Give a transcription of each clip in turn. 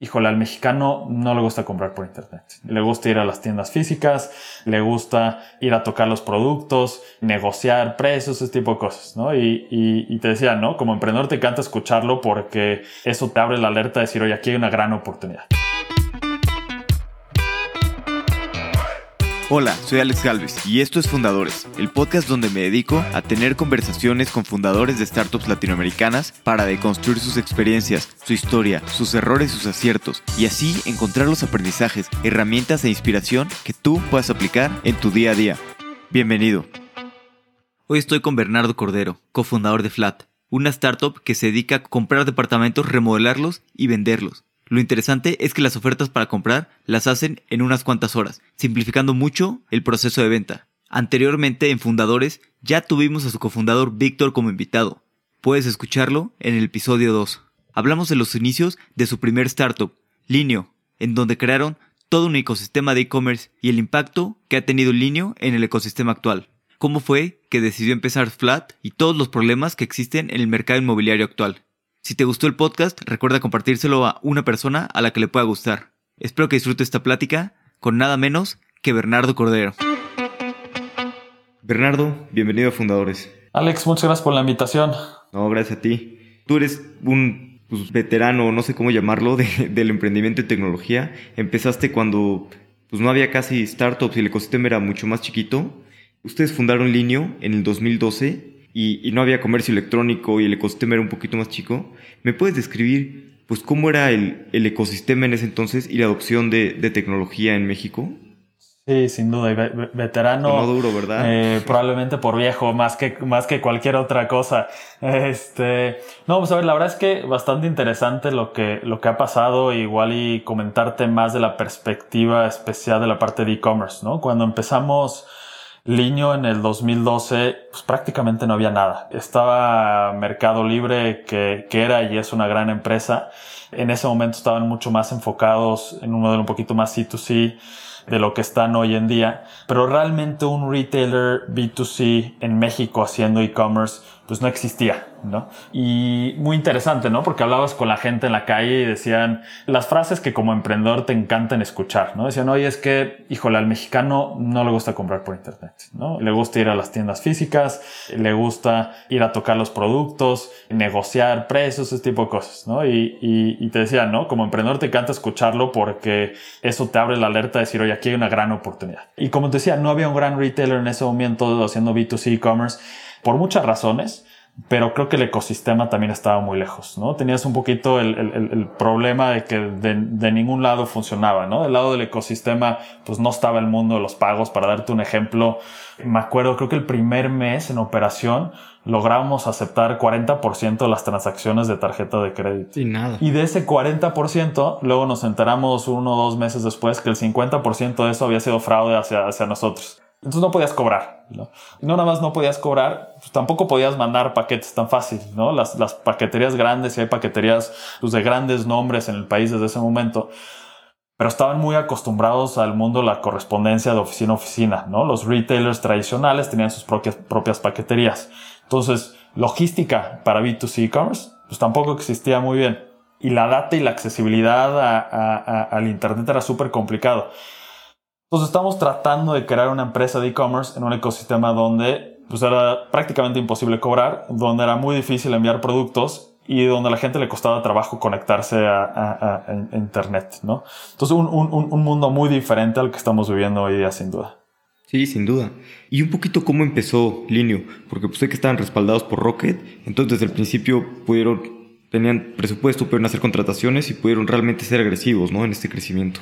híjole, al mexicano no le gusta comprar por internet. Le gusta ir a las tiendas físicas, le gusta ir a tocar los productos, negociar precios, ese tipo de cosas, ¿no? Y, y, te decía, ¿no? Como emprendedor te encanta escucharlo porque eso te abre la alerta de decir, oye, aquí hay una gran oportunidad. Hola, soy Alex Galvez y esto es Fundadores, el podcast donde me dedico a tener conversaciones con fundadores de startups latinoamericanas para deconstruir sus experiencias, su historia, sus errores, sus aciertos y así encontrar los aprendizajes, herramientas e inspiración que tú puedas aplicar en tu día a día. Bienvenido. Hoy estoy con Bernardo Cordero, cofundador de Flat, una startup que se dedica a comprar departamentos, remodelarlos y venderlos. Lo interesante es que las ofertas para comprar las hacen en unas cuantas horas, simplificando mucho el proceso de venta. Anteriormente en Fundadores ya tuvimos a su cofundador Víctor como invitado. Puedes escucharlo en el episodio 2. Hablamos de los inicios de su primer startup, Linio, en donde crearon todo un ecosistema de e-commerce y el impacto que ha tenido Linio en el ecosistema actual. Cómo fue que decidió empezar Flat y todos los problemas que existen en el mercado inmobiliario actual. Si te gustó el podcast, recuerda compartírselo a una persona a la que le pueda gustar. Espero que disfrutes esta plática con nada menos que Bernardo Cordero. Bernardo, bienvenido a Fundadores. Alex, muchas gracias por la invitación. No, gracias a ti. Tú eres un pues, veterano, no sé cómo llamarlo, del emprendimiento y tecnología. Empezaste cuando pues, no había casi startups y el ecosistema era mucho más chiquito. Ustedes fundaron Linio en el 2012 y, no había comercio electrónico y el ecosistema era un poquito más chico, ¿me puedes describir pues cómo era el, ecosistema en ese entonces y la adopción de, tecnología en México? Sí, sin duda, y veterano. No duro, ¿verdad? Eh, probablemente por viejo, más que, más que cualquier otra cosa. Este, no, pues a ver, la verdad es que bastante interesante lo que, lo que ha pasado, igual y comentarte más de la perspectiva especial de la parte de e-commerce, ¿no? Cuando empezamos, Liño en el 2012, pues prácticamente no había nada. Estaba Mercado Libre, que, que era y es una gran empresa. En ese momento estaban mucho más enfocados en un modelo un poquito más C2C de lo que están hoy en día. Pero realmente un retailer B2C en México haciendo e-commerce, pues no existía. ¿no? Y muy interesante, ¿no? Porque hablabas con la gente en la calle y decían las frases que como emprendedor te encantan escuchar, ¿no? Decían, oye, es que, híjole, al mexicano no le gusta comprar por internet, ¿no? Le gusta ir a las tiendas físicas, le gusta ir a tocar los productos, negociar precios, ese tipo de cosas, ¿no? Y, y, te decían, ¿no? Como emprendedor te encanta escucharlo porque eso te abre la alerta de decir, oye, aquí hay una gran oportunidad. Y como te decía, no había un gran retailer en ese momento haciendo B2C e-commerce por muchas razones pero creo que el ecosistema también estaba muy lejos, ¿no? Tenías un poquito el, el, el problema de que de, de, ningún lado funcionaba, ¿no? Del lado del ecosistema, pues no estaba el mundo de los pagos. Para darte un ejemplo, me acuerdo, creo que el primer mes en operación logramos aceptar 40% de las transacciones de tarjeta de crédito. Y nada. Y de ese 40%, luego nos enteramos uno o dos meses después que el 50% de eso había sido fraude hacia, hacia nosotros. Entonces no podías cobrar. ¿no? Nada más no podías cobrar, pues tampoco podías mandar paquetes tan fácil. ¿no? Las, las paqueterías grandes, y hay paqueterías pues, de grandes nombres en el país desde ese momento, pero estaban muy acostumbrados al mundo de la correspondencia de oficina a oficina. ¿no? Los retailers tradicionales tenían sus propias, propias paqueterías. Entonces, logística para B2C e-commerce, pues tampoco existía muy bien. Y la data y la accesibilidad a, al Internet era súper complicado. Entonces estamos tratando de crear una empresa de e-commerce en un ecosistema donde pues, era prácticamente imposible cobrar, donde era muy difícil enviar productos y donde a la gente le costaba trabajo conectarse a, Internet, ¿no? Entonces un, un, un, mundo muy diferente al que estamos viviendo hoy día, sin duda. Sí, sin duda. Y un poquito cómo empezó Linio, porque pues sé que estaban respaldados por Rocket, entonces desde el principio pudieron, tenían presupuesto, pudieron hacer contrataciones y pudieron realmente ser agresivos, ¿no? En este crecimiento.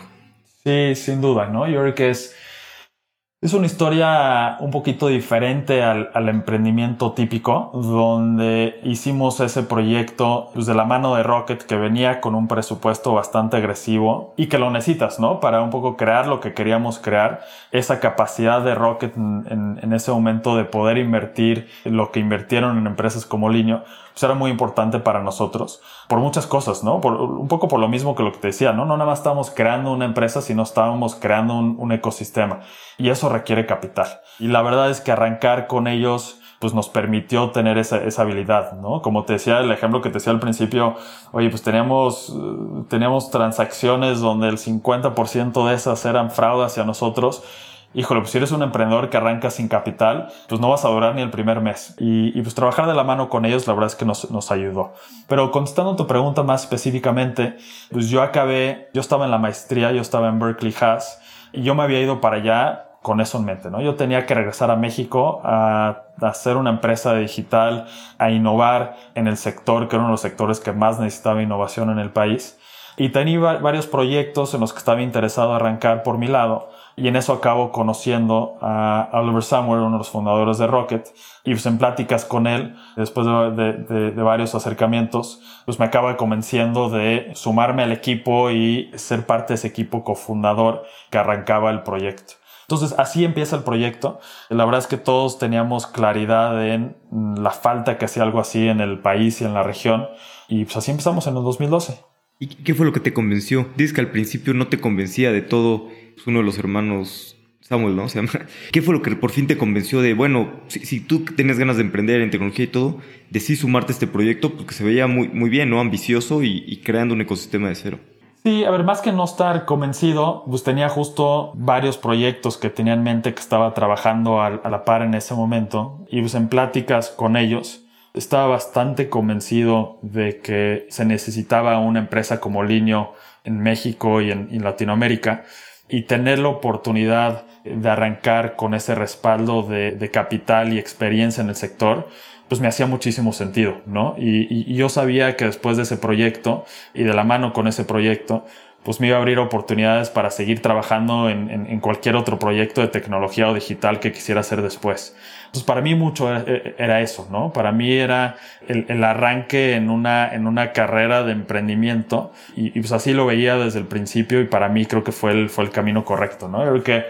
Sí, sin duda, ¿no? Yo que es, es una historia un poquito diferente al, al, emprendimiento típico, donde hicimos ese proyecto pues, de la mano de Rocket que venía con un presupuesto bastante agresivo y que lo necesitas, ¿no? Para un poco crear lo que queríamos crear, esa capacidad de Rocket en, en, ese momento de poder invertir lo que invirtieron en empresas como Linio, pues era muy importante para nosotros por muchas cosas, ¿no? Por, un poco por lo mismo que lo que te decía, ¿no? No nada más estábamos creando una empresa, sino estábamos creando un, un ecosistema y eso requiere capital. Y la verdad es que arrancar con ellos pues nos permitió tener esa, esa habilidad, ¿no? Como te decía, el ejemplo que te decía al principio, oye, pues teníamos, teníamos transacciones donde el 50% de esas eran fraude hacia nosotros híjole, pues si eres un emprendedor que arranca sin capital, pues no vas a durar ni el primer mes. Y, pues trabajar de la mano con ellos, la verdad es que nos, nos ayudó. Pero contestando tu pregunta más específicamente, pues yo acabé, yo estaba en la maestría, yo estaba en Berkeley Haas, y yo me había ido para allá con eso en mente, ¿no? Yo tenía que regresar a México a, hacer una empresa digital, a innovar en el sector, que era uno de los sectores que más necesitaba innovación en el país. Y tenía varios proyectos en los que estaba interesado arrancar por mi lado. Y en eso acabo conociendo a Oliver Samuel, uno de los fundadores de Rocket. Y pues en pláticas con él, después de, varios acercamientos, pues me acaba convenciendo de sumarme al equipo y ser parte de ese equipo cofundador que arrancaba el proyecto. Entonces así empieza el proyecto. La verdad es que todos teníamos claridad en la falta que hacía algo así en el país y en la región. Y pues así empezamos en el 2012. ¿Y qué fue lo que te convenció? Dices que al principio no te convencía de todo pues, uno de los hermanos Samuel, ¿no? Se llama. ¿Qué fue lo que por fin te convenció de, bueno, si, tú tenías ganas de emprender en tecnología y todo, de sí sumarte a este proyecto, porque se veía muy, muy bien, ¿no? Ambicioso y, creando un ecosistema de cero. Sí, a ver, más que no estar convencido, pues tenía justo varios proyectos que tenía en mente que estaba trabajando a, a la par en ese momento y pues en pláticas con ellos estaba bastante convencido de que se necesitaba una empresa como Linio en México y en, Latinoamérica y tener la oportunidad de arrancar con ese respaldo de, capital y experiencia en el sector, pues me hacía muchísimo sentido, ¿no? y, yo sabía que después de ese proyecto y de la mano con ese proyecto, pues me iba a abrir oportunidades para seguir trabajando en, cualquier otro proyecto de tecnología o digital que quisiera hacer después. Entonces, para mí mucho era, eso, ¿no? Para mí era el, arranque en una, en una carrera de emprendimiento y, pues así lo veía desde el principio y para mí creo que fue el, fue el camino correcto, ¿no? Creo que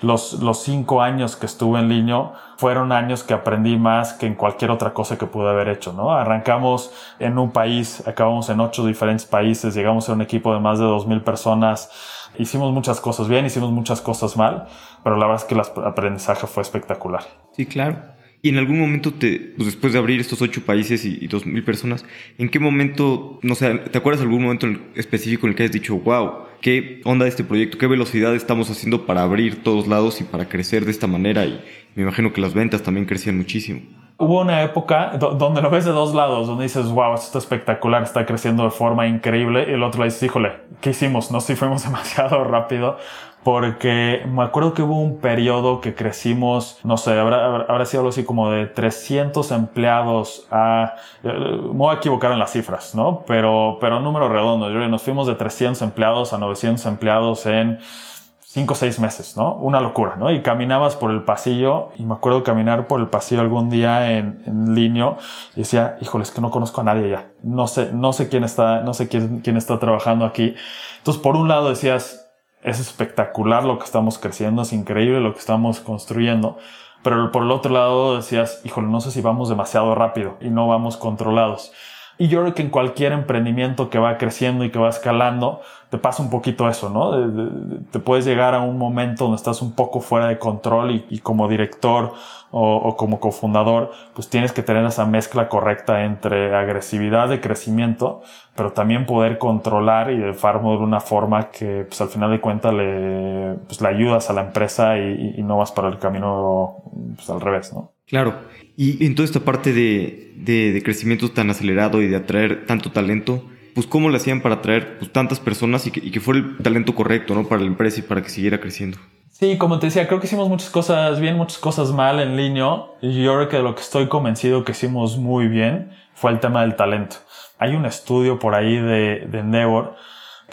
los, los cinco años que estuve en Liño fueron años que aprendí más que en cualquier otra cosa que pude haber hecho, ¿no? Arrancamos en un país, acabamos en ocho diferentes países, llegamos a un equipo de más de dos mil personas, hicimos muchas cosas bien, hicimos muchas cosas mal, pero la verdad es que el aprendizaje fue espectacular. Sí, claro. Y en algún momento, te, pues después de abrir estos ocho países y, dos mil personas, ¿en qué momento, no sé, te acuerdas de algún momento específico en el que has dicho, wow, qué onda este proyecto, qué velocidad estamos haciendo para abrir todos lados y para crecer de esta manera? Y me imagino que las ventas también crecían muchísimo. Hubo una época donde lo ves de dos lados, donde dices, wow, esto está espectacular, está creciendo de forma increíble, y el otro lado dices, híjole, ¿qué hicimos? No si fuimos demasiado rápido, porque me acuerdo que hubo un periodo que crecimos, no sé, habrá, sido algo así como de 300 empleados a, eh, me voy a equivocar en las cifras, ¿no? Pero, pero número redondo, nos fuimos de 300 empleados a 900 empleados en 5 o 6 meses, ¿no? Una locura, ¿no? Y caminabas por el pasillo, y me acuerdo caminar por el pasillo algún día en, en línea y decía, híjole, es que no conozco a nadie ya. No sé, no sé quién está, no sé quién, quién está trabajando aquí. Entonces, por un lado decías, es espectacular lo que estamos creciendo, es increíble lo que estamos construyendo. Pero por el otro lado decías, híjole, no sé si vamos demasiado rápido y no vamos controlados. Y yo creo que en cualquier emprendimiento que va creciendo y que va escalando, te pasa un poquito eso, ¿no? te puedes llegar a un momento donde estás un poco fuera de control y, como director o, como cofundador, pues tienes que tener esa mezcla correcta entre agresividad de crecimiento, pero también poder controlar y de farmo de una forma que, pues al final de cuentas, le, pues, le ayudas a la empresa y, no vas para el camino pues, al revés, ¿no? Claro. Y en toda esta parte de, de, crecimiento tan acelerado y de atraer tanto talento, pues cómo lo hacían para atraer pues, tantas personas y que, que fuera el talento correcto, ¿no? Para la empresa y para que siguiera creciendo. Sí, como te decía, creo que hicimos muchas cosas bien, muchas cosas mal en línea. Y yo creo que lo que estoy convencido que hicimos muy bien fue el tema del talento. Hay un estudio por ahí de, de Endeavor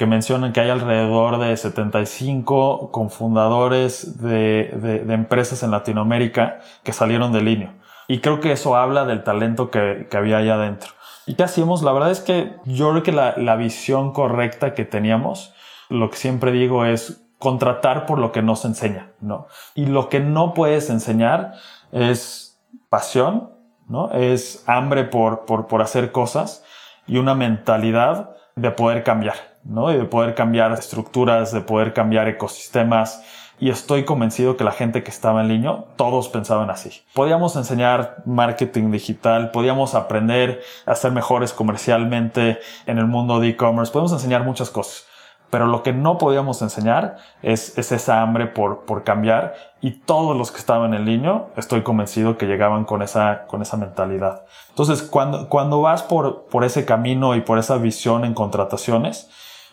que mencionan que hay alrededor de 75 cofundadores de, empresas en Latinoamérica que salieron de línea. Y creo que eso habla del talento que, había allá adentro. ¿Y qué hacíamos? La verdad es que yo creo que la, visión correcta que teníamos, lo que siempre digo es contratar por lo que nos enseña, ¿no? Y lo que no puedes enseñar es pasión, ¿no? Es hambre por, por hacer cosas y una mentalidad de poder cambiar, ¿no? Y de poder cambiar estructuras, de poder cambiar ecosistemas, y estoy convencido que la gente que estaba en línea, todos pensaban así. Podíamos enseñar marketing digital, podíamos aprender a ser mejores comercialmente en el mundo de e-commerce, podemos enseñar muchas cosas. Pero lo que no podíamos enseñar es, es esa hambre por, por cambiar y todos los que estaban en línea, estoy convencido que llegaban con esa, con esa mentalidad. Entonces, cuando, cuando vas por, por ese camino y por esa visión en contrataciones,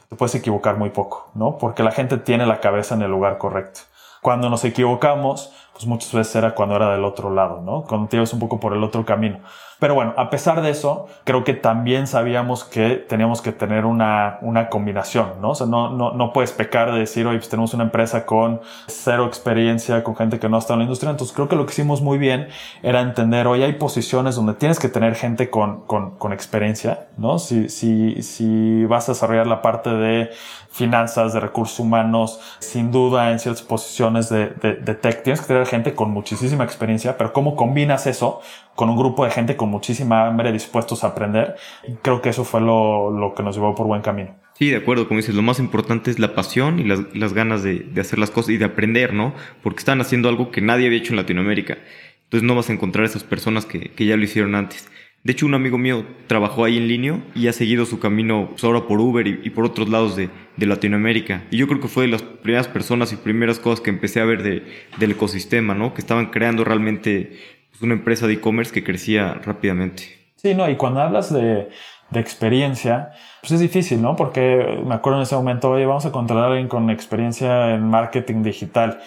te puedes equivocar muy poco, ¿no? Porque la gente tiene la cabeza en el lugar correcto. Cuando nos equivocamos, pues muchas veces era cuando era del otro lado, ¿no? Cuando te ibas un poco por el otro camino. Pero bueno, a pesar de eso, creo que también sabíamos que teníamos que tener una, una combinación, ¿no? O sea, no, no, no puedes pecar de decir, oye, pues tenemos una empresa con cero experiencia, con gente que no está en la industria. Entonces creo que lo que hicimos muy bien era entender, hoy hay posiciones donde tienes que tener gente con, con, con experiencia, ¿no? Si, si, si vas a desarrollar la parte de finanzas, de recursos humanos, sin duda en ciertas posiciones de, de, tech, tienes que tener gente con muchísima experiencia, pero ¿cómo combinas eso con un grupo de gente con muchísima hambre dispuestos a aprender? Creo que eso fue lo, lo que nos llevó por buen camino. Sí, de acuerdo, como dices, lo más importante es la pasión y las, las ganas de, de, hacer las cosas y de aprender, ¿no? Porque están haciendo algo que nadie había hecho en Latinoamérica. Entonces no vas a encontrar esas personas que, que ya lo hicieron antes. De hecho, un amigo mío trabajó ahí en línea y ha seguido su camino ahora por Uber y, por otros lados de, Latinoamérica. Y yo creo que fue de las primeras personas y primeras cosas que empecé a ver de, del ecosistema, ¿no? Que estaban creando realmente pues, una empresa de e-commerce que crecía rápidamente. Sí, no, y cuando hablas de, de experiencia, pues es difícil, ¿no? Porque me acuerdo en ese momento, oye, vamos a contratar a alguien con experiencia en marketing digital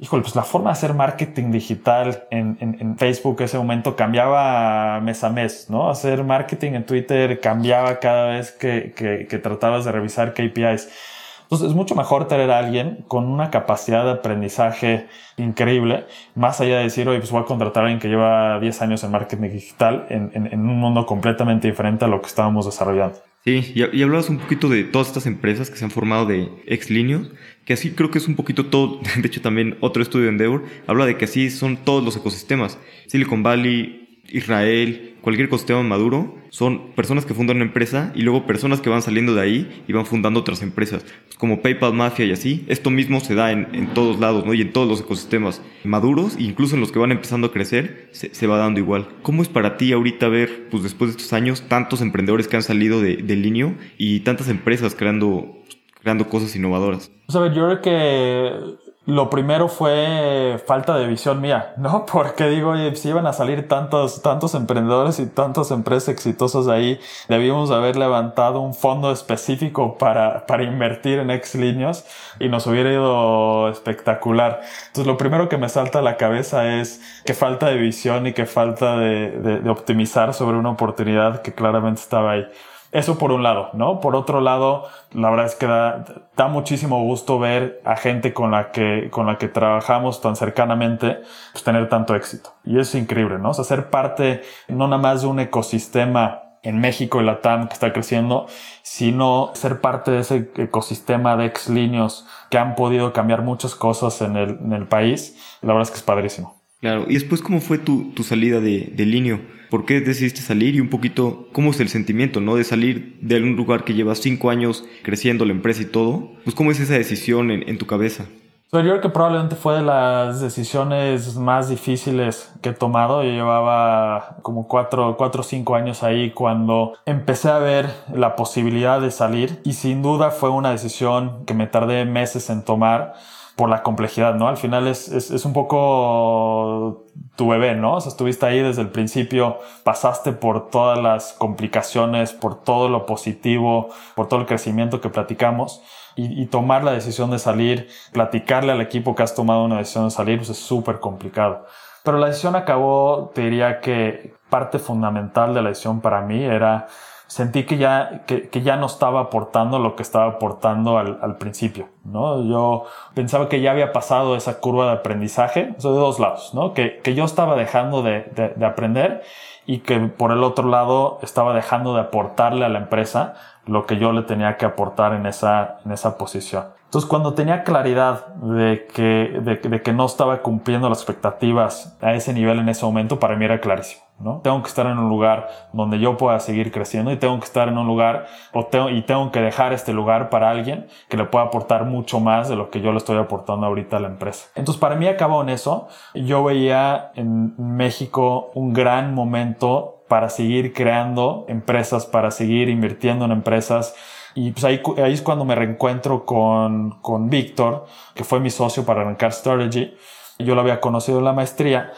híjole, pues la forma de hacer marketing digital en, en, en, Facebook ese momento cambiaba mes a mes, ¿no? Hacer marketing en Twitter cambiaba cada vez que, que, que tratabas de revisar KPIs. Entonces es mucho mejor tener a alguien con una capacidad de aprendizaje increíble, más allá de decir, oye, pues voy a contratar a alguien que lleva 10 años en marketing digital en, en, en un mundo completamente diferente a lo que estábamos desarrollando. Sí, y, y, hablabas un poquito de todas estas empresas que se han formado de ex líneas, que así creo que es un poquito todo, de hecho también otro estudio de Endeavor habla de que así son todos los ecosistemas. Silicon Valley, Israel, cualquier ecosistema maduro, son personas que fundan una empresa y luego personas que van saliendo de ahí y van fundando otras empresas, como PayPal Mafia y así. Esto mismo se da en, en, todos lados, ¿no? Y en todos los ecosistemas maduros, incluso en los que van empezando a crecer, se, va dando igual. ¿Cómo es para ti ahorita ver, pues después de estos años, tantos emprendedores que han salido de, de Linio y tantas empresas creando, creando cosas innovadoras? Pues a ver, yo creo que lo primero fue falta de visión mía, ¿no? Porque digo, si iban a salir tantos, tantos emprendedores y tantas empresas exitosas ahí, debíamos haber levantado un fondo específico para, para invertir en ex líneas y nos hubiera ido espectacular. Entonces, lo primero que me salta a la cabeza es que falta de visión y que falta de, de, de optimizar sobre una oportunidad que claramente estaba ahí. Eso por un lado, ¿no? Por otro lado, la verdad es que da, muchísimo gusto ver a gente con la que, con la que trabajamos tan cercanamente, pues tener tanto éxito. Y es increíble, ¿no? O sea, ser parte no nada más de un ecosistema en México y la TAM que está creciendo, sino ser parte de ese ecosistema de ex líneas que han podido cambiar muchas cosas en el, en el país. La verdad es que es padrísimo. Claro, y después, ¿cómo fue tu, tu salida de, de Linio? ¿Por qué decidiste salir? Y un poquito, ¿cómo es el sentimiento, no? De salir de un lugar que llevas cinco años creciendo la empresa y todo. Pues, ¿cómo es esa decisión en, tu cabeza? Yo creo que probablemente fue de las decisiones más difíciles que he tomado. Yo llevaba como cuatro, cuatro o cinco años ahí cuando empecé a ver la posibilidad de salir y sin duda fue una decisión que me tardé meses en tomar por la complejidad, ¿no? Al final es, un poco tu bebé, ¿no? O sea, estuviste ahí desde el principio, pasaste por todas las complicaciones, por todo lo positivo, por todo el crecimiento que platicamos. Y, tomar la decisión de salir, platicarle al equipo que has tomado una decisión de salir, pues es súper complicado. Pero la decisión acabó, te diría que parte fundamental de la decisión para mí era sentí que ya, que, que, ya no estaba aportando lo que estaba aportando al, al, principio, ¿no? Yo pensaba que ya había pasado esa curva de aprendizaje, o sea, de dos lados, ¿no? Que, que yo estaba dejando de, de, de, aprender y que por el otro lado estaba dejando de aportarle a la empresa lo que yo le tenía que aportar en esa, en esa posición. Entonces, cuando tenía claridad de que, de, de que no estaba cumpliendo las expectativas a ese nivel en ese momento, para mí era clarísimo. ¿No? Tengo que estar en un lugar donde yo pueda seguir creciendo y tengo que estar en un lugar o y tengo que dejar este lugar para alguien que le pueda aportar mucho más de lo que yo le estoy aportando ahorita a la empresa. Entonces, para mí acabó en eso. Yo veía en México un gran momento para seguir creando empresas, para seguir invirtiendo en empresas. Y pues ahí, ahí es cuando me reencuentro con, con Víctor, que fue mi socio para arrancar Strategy. Yo lo había conocido en la maestría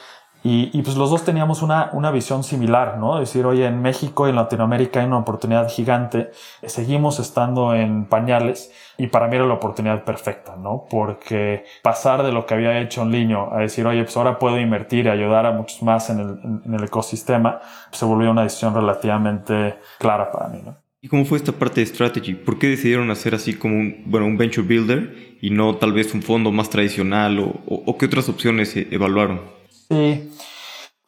y, y, pues los dos teníamos una, una visión similar, ¿no? Decir, oye, en México y en Latinoamérica hay una oportunidad gigante, seguimos estando en pañales y para mí era la oportunidad perfecta, ¿no? Porque pasar de lo que había hecho en línea a decir, oye, pues ahora puedo invertir y ayudar a muchos más en el, en el ecosistema, pues se volvió una decisión relativamente clara para mí, ¿no? ¿Y cómo fue esta parte de strategy? ¿Por qué decidieron hacer así como un, bueno, un venture builder y no tal vez un fondo más tradicional o, o, o qué otras opciones e-, evaluaron? Sí.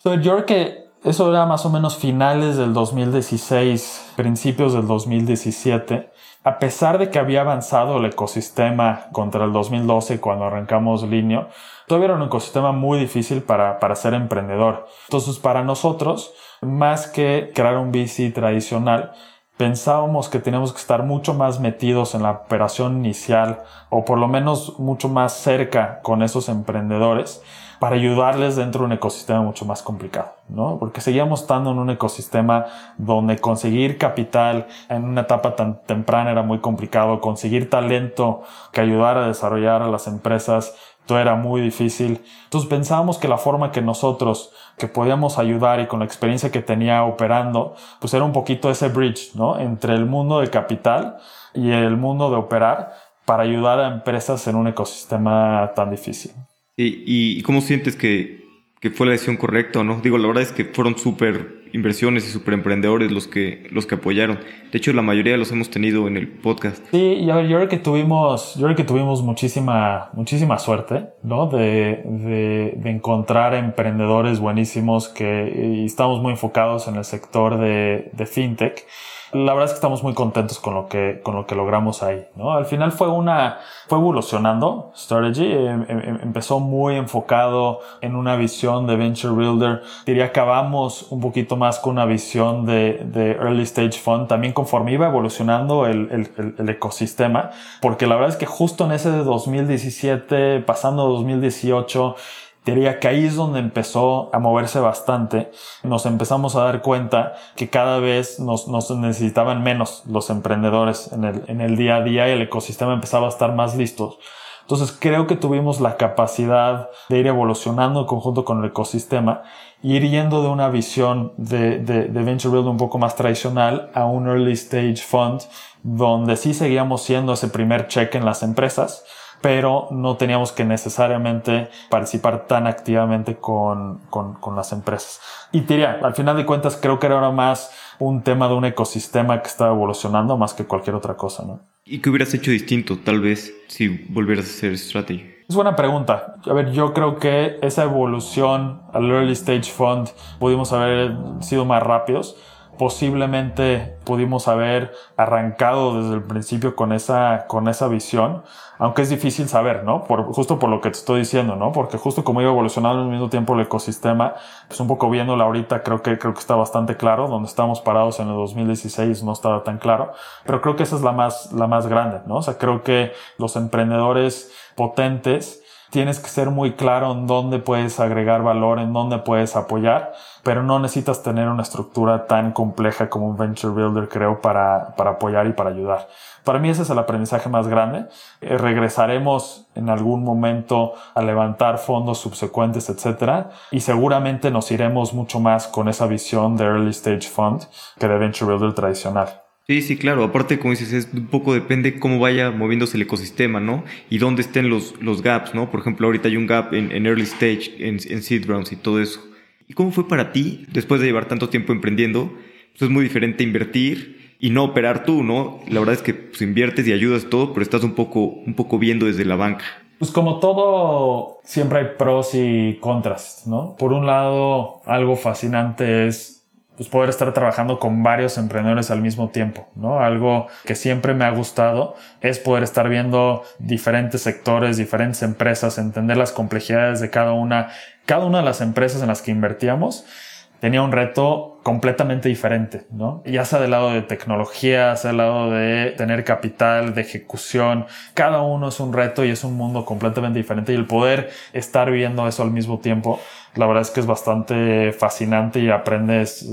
yo creo que eso era más o menos finales del 2016, principios del 2017. A pesar de que había avanzado el ecosistema contra el 2012 cuando arrancamos Linio, todavía era un ecosistema muy difícil para, para ser emprendedor. Entonces, para nosotros, más que crear un VC tradicional, pensábamos que teníamos que estar mucho más metidos en la operación inicial o por lo menos mucho más cerca con esos emprendedores para ayudarles dentro de un ecosistema mucho más complicado, ¿no? Porque seguíamos estando en un ecosistema donde conseguir capital en una etapa tan temprana era muy complicado, conseguir talento que ayudara a desarrollar a las empresas todo era muy difícil. Entonces pensábamos que la forma que nosotros que podíamos ayudar y con la experiencia que tenía operando, pues era un poquito ese bridge, ¿no? Entre el mundo del capital y el mundo de operar para ayudar a empresas en un ecosistema tan difícil. ¿Y, cómo sientes que, que, fue la decisión correcta no? Digo, la verdad es que fueron súper inversiones y súper emprendedores los que, los que apoyaron. De hecho, la mayoría los hemos tenido en el podcast. Sí, y a ver, yo creo que tuvimos, yo creo que tuvimos muchísima, muchísima suerte, ¿no? De, de, encontrar emprendedores buenísimos que estamos muy enfocados en el sector de, de fintech la verdad es que estamos muy contentos con lo que, con lo que logramos ahí, ¿no? Al final fue una, fue evolucionando Strategy, em, em, em, empezó muy enfocado en una visión de Venture Builder, diría acabamos un poquito más con una visión de, de Early Stage Fund, también conforme iba evolucionando el, el, el, ecosistema, porque la verdad es que justo en ese de 2017, pasando 2018, Diría que ahí es donde empezó a moverse bastante. Nos empezamos a dar cuenta que cada vez nos, nos necesitaban menos los emprendedores en el, en el día a día y el ecosistema empezaba a estar más listos. Entonces creo que tuvimos la capacidad de ir evolucionando en conjunto con el ecosistema, ir yendo de una visión de, de, de Venture Build un poco más tradicional a un Early Stage Fund, donde sí seguíamos siendo ese primer check en las empresas, pero no teníamos que necesariamente participar tan activamente con, con, con las empresas. Y diría, al final de cuentas creo que era ahora más un tema de un ecosistema que estaba evolucionando más que cualquier otra cosa, ¿no? ¿Y qué hubieras hecho distinto, tal vez, si volvieras a hacer strategy? Es buena pregunta. A ver, yo creo que esa evolución al early stage fund pudimos haber sido más rápidos posiblemente pudimos haber arrancado desde el principio con esa, con esa visión, aunque es difícil saber, ¿no? Por, justo por lo que te estoy diciendo, ¿no? Porque justo como iba evolucionando al mismo tiempo el ecosistema, pues un poco viéndola ahorita creo que, creo que está bastante claro, donde estamos parados en el 2016 no estaba tan claro, pero creo que esa es la más, la más grande, ¿no? O sea, creo que los emprendedores potentes tienes que ser muy claro en dónde puedes agregar valor, en dónde puedes apoyar, pero no necesitas tener una estructura tan compleja como un venture builder, creo, para, para apoyar y para ayudar. Para mí ese es el aprendizaje más grande. Eh, regresaremos en algún momento a levantar fondos subsecuentes, etcétera, y seguramente nos iremos mucho más con esa visión de early stage fund que de venture builder tradicional. Sí, sí, claro. Aparte, como dices, es un poco depende cómo vaya moviéndose el ecosistema, ¿no? Y dónde estén los, los gaps, ¿no? Por ejemplo, ahorita hay un gap en, early stage, en, en, seed rounds y todo eso. ¿Y cómo fue para ti, después de llevar tanto tiempo emprendiendo? Pues es muy diferente invertir y no operar tú, ¿no? La verdad es que pues, inviertes y ayudas todo, pero estás un poco, un poco viendo desde la banca. Pues como todo, siempre hay pros y contras, ¿no? Por un lado, algo fascinante es pues poder estar trabajando con varios emprendedores al mismo tiempo, ¿no? Algo que siempre me ha gustado es poder estar viendo diferentes sectores, diferentes empresas, entender las complejidades de cada una, cada una de las empresas en las que invertíamos tenía un reto completamente diferente, ¿no? Ya sea del lado de tecnología, sea del lado de tener capital, de ejecución, cada uno es un reto y es un mundo completamente diferente y el poder estar viendo eso al mismo tiempo, la verdad es que es bastante fascinante y aprendes,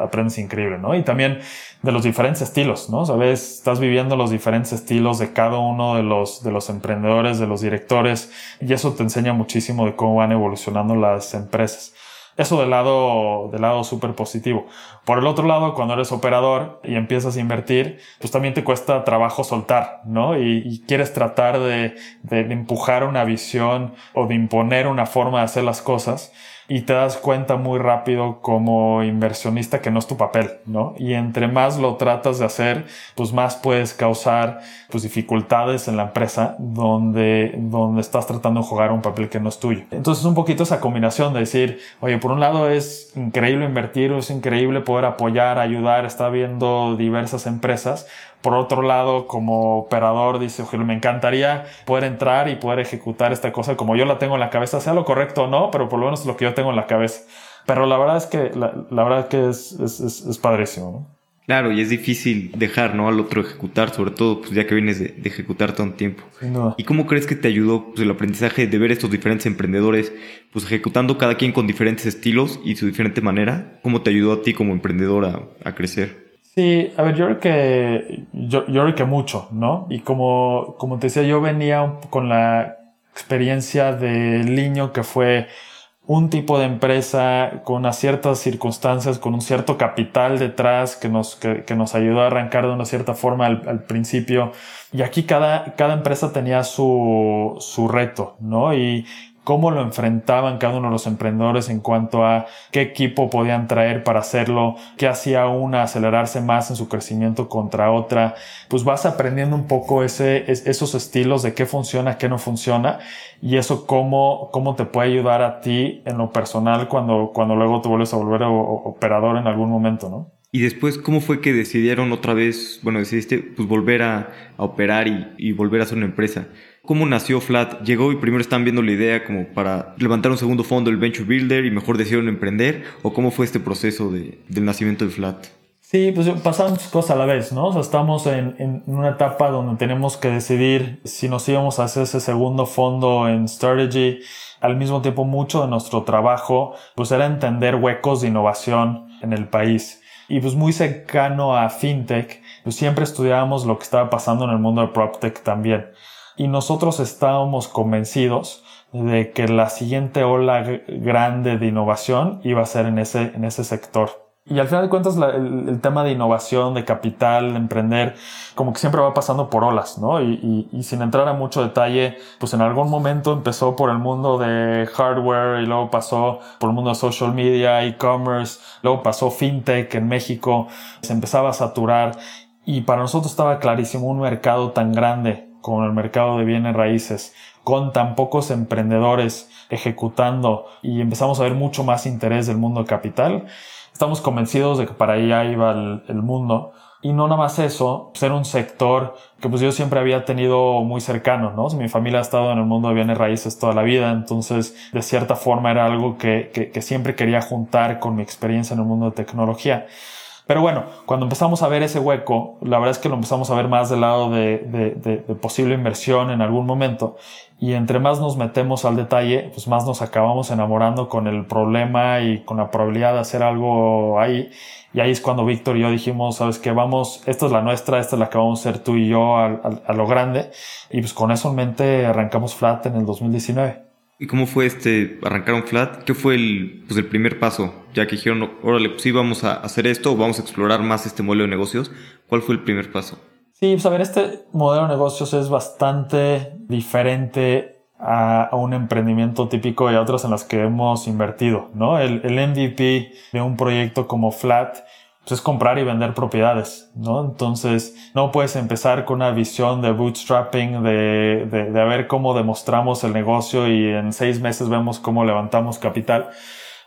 aprendes increíble, ¿no? Y también de los diferentes estilos, ¿no? Sabes, estás viviendo los diferentes estilos de cada uno de los, de los emprendedores, de los directores y eso te enseña muchísimo de cómo van evolucionando las empresas. Eso del lado, del lado súper positivo. Por el otro lado, cuando eres operador y empiezas a invertir, pues también te cuesta trabajo soltar, ¿no? Y, quieres tratar de, de empujar una visión o de imponer una forma de hacer las cosas y te das cuenta muy rápido como inversionista que no es tu papel, ¿no? Y entre más lo tratas de hacer, pues más puedes causar pues dificultades en la empresa donde, donde estás tratando de jugar un papel que no es tuyo. Entonces un poquito esa combinación de decir, oye, por un lado es increíble invertir, es increíble poder apoyar, ayudar, está viendo diversas empresas, por otro lado, como operador, dice, me encantaría poder entrar y poder ejecutar esta cosa como yo la tengo en la cabeza, sea lo correcto o no, pero por lo menos lo que yo tengo en la cabeza. Pero la verdad es que, la, verdad es que es, es, es, padrísimo, ¿no? Claro, y es difícil dejar ¿no? al otro ejecutar, sobre todo pues, ya que vienes de, ejecutar todo un tiempo. ¿Y cómo crees que te ayudó pues, el aprendizaje de ver estos diferentes emprendedores pues, ejecutando cada quien con diferentes estilos y su diferente manera? ¿Cómo te ayudó a ti como emprendedor a, a crecer? Sí, a ver, yo creo que, yo, yo creo que mucho, ¿no? Y como, como te decía, yo venía con la experiencia de niño que fue un tipo de empresa con unas ciertas circunstancias, con un cierto capital detrás que nos, que, que nos ayudó a arrancar de una cierta forma al, al, principio. Y aquí cada, cada empresa tenía su, su reto, ¿no? Y cómo lo enfrentaban cada uno de los emprendedores en cuanto a qué equipo podían traer para hacerlo, qué hacía una acelerarse más en su crecimiento contra otra, pues vas aprendiendo un poco ese, esos estilos de qué funciona, qué no funciona y eso cómo, cómo te puede ayudar a ti en lo personal cuando, cuando luego te vuelves a volver operador en algún momento, ¿no? Y después, ¿cómo fue que decidieron otra vez, bueno, decidiste pues volver a, operar y, y volver a ser una empresa? ¿Cómo nació Flat? ¿Llegó y primero están viendo la idea como para levantar un segundo fondo, el Venture Builder, y mejor decidieron emprender? ¿O cómo fue este proceso de, del nacimiento de Flat? Sí, pues pasaron muchas cosas a la vez, ¿no? O sea, estamos en, en, una etapa donde tenemos que decidir si nos íbamos a hacer ese segundo fondo en Strategy. Al mismo tiempo, mucho de nuestro trabajo, pues era entender huecos de innovación en el país. Y pues muy cercano a FinTech, pues siempre estudiábamos lo que estaba pasando en el mundo de PropTech también y nosotros estábamos convencidos de que la siguiente ola grande de innovación iba a ser en ese, en ese sector. Y al final de cuentas, el, tema de innovación, de capital, de emprender, como que siempre va pasando por olas, ¿no? Y, y, sin entrar a mucho detalle, pues en algún momento empezó por el mundo de hardware y luego pasó por el mundo de social media, e-commerce, luego pasó fintech en México, se empezaba a saturar y para nosotros estaba clarísimo un mercado tan grande con el mercado de bienes raíces, con tan pocos emprendedores ejecutando y empezamos a ver mucho más interés del mundo capital, estamos convencidos de que para allá iba el, mundo. Y no nada más eso, ser un sector que pues yo siempre había tenido muy cercano, ¿no? Mi familia ha estado en el mundo de bienes raíces toda la vida, entonces de cierta forma era algo que, que, siempre quería juntar con mi experiencia en el mundo de tecnología. Pero bueno, cuando empezamos a ver ese hueco, la verdad es que lo empezamos a ver más del lado de, de, posible inversión en algún momento. Y entre más nos metemos al detalle, pues más nos acabamos enamorando con el problema y con la probabilidad de hacer algo ahí. Y ahí es cuando Víctor y yo dijimos, sabes que vamos, esta es la nuestra, esta es la que vamos a hacer tú y yo a, a, a lo grande. Y pues con eso en mente arrancamos Flat en el 2019. ¿Y cómo fue este, arrancar flat? ¿Qué fue el, pues el primer paso? Ya que dijeron, órale, pues sí, vamos a hacer esto, vamos a explorar más este modelo de negocios. ¿Cuál fue el primer paso? Sí, pues a ver, este modelo de negocios es bastante diferente a, un emprendimiento típico y a otros en los que hemos invertido, ¿no? El MVP de un proyecto como Flat pues es comprar y vender propiedades, ¿no? Entonces, no puedes empezar con una visión de bootstrapping, de, de, de ver cómo demostramos el negocio y en seis meses vemos cómo levantamos capital.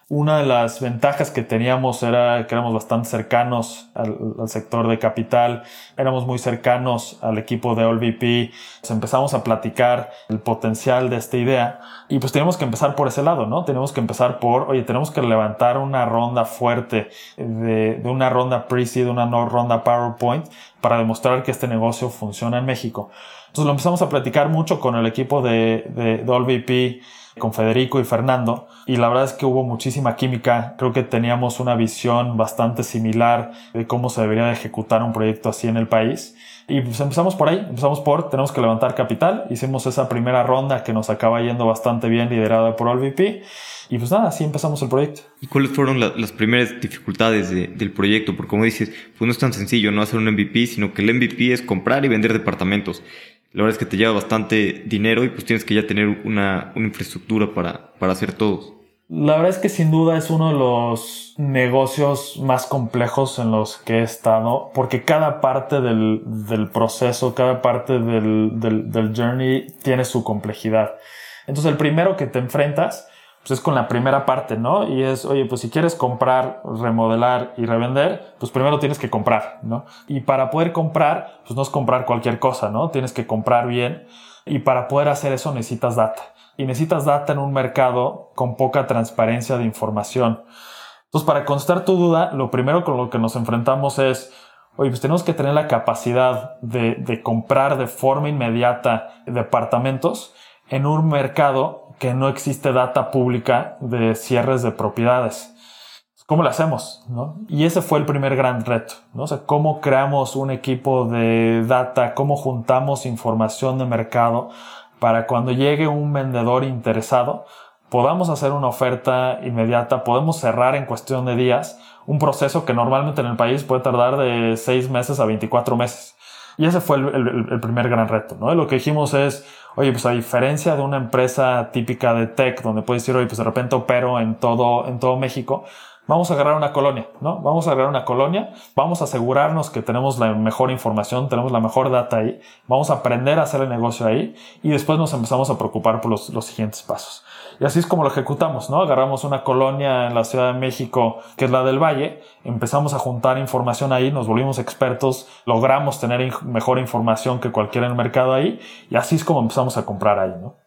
Una de las ventajas que teníamos era que éramos bastante cercanos al, sector de capital, éramos muy cercanos al equipo de OLVP, pues empezamos a platicar el potencial de esta idea y pues tenemos que empezar por ese lado, ¿no? Tenemos que empezar por, oye, tenemos que levantar una ronda fuerte de, una ronda pre-seed, una no ronda PowerPoint para demostrar que este negocio funciona en México. Entonces lo empezamos a platicar mucho con el equipo de, de, de con Federico y Fernando, y la verdad es que hubo muchísima química. Creo que teníamos una visión bastante similar de cómo se debería de ejecutar un proyecto así en el país. Y pues empezamos por ahí, empezamos por, tenemos que levantar capital, hicimos esa primera ronda que nos acaba yendo bastante bien, liderada por OLVP, y pues nada, así empezamos el proyecto. ¿Y cuáles fueron las primeras dificultades del proyecto? Porque como dices, pues no es tan sencillo no hacer un MVP, sino que el MVP es comprar y vender departamentos la verdad es que te lleva bastante dinero y pues tienes que ya tener una, infraestructura para, para hacer todo. La verdad es que sin duda es uno de los negocios más complejos en los que he estado, porque cada parte del, del proceso, cada parte del, del, del journey tiene su complejidad. Entonces el primero que te enfrentas pues es con la primera parte, ¿no? Y es, oye, pues si quieres comprar, remodelar y revender, pues primero tienes que comprar, ¿no? Y para poder comprar, pues no es comprar cualquier cosa, ¿no? Tienes que comprar bien. Y para poder hacer eso necesitas data. Y necesitas data en un mercado con poca transparencia de información. Entonces, para contestar tu duda, lo primero con lo que nos enfrentamos es, oye, pues tenemos que tener la capacidad de comprar de forma inmediata departamentos en un mercado que no existe data pública de cierres de propiedades. ¿Cómo lo hacemos? ¿no? Y ese fue el primer gran reto. ¿no? O sea, cómo creamos un equipo de data, cómo juntamos información de mercado para cuando llegue un vendedor interesado, podamos hacer una oferta inmediata, podemos cerrar en cuestión de días un proceso que normalmente en el país puede tardar de seis meses a 24 meses. Y ese fue el, primer gran reto, ¿no? Lo que dijimos es, oye, pues a diferencia de una empresa típica de tech, donde puedes decir, oye, pues de repente opero en todo, en todo México, vamos a agarrar una colonia, ¿no? Vamos a agarrar una colonia, vamos a asegurarnos que tenemos la mejor información, tenemos la mejor data ahí, vamos a aprender a hacer el negocio ahí y después nos empezamos a preocupar por los, los siguientes pasos. Y así es como lo ejecutamos, ¿no? Agarramos una colonia en la Ciudad de México, que es la del Valle, empezamos a juntar información ahí, nos volvimos expertos, logramos tener mejor información que cualquiera en el mercado ahí, y así es como empezamos a comprar ahí, ¿no?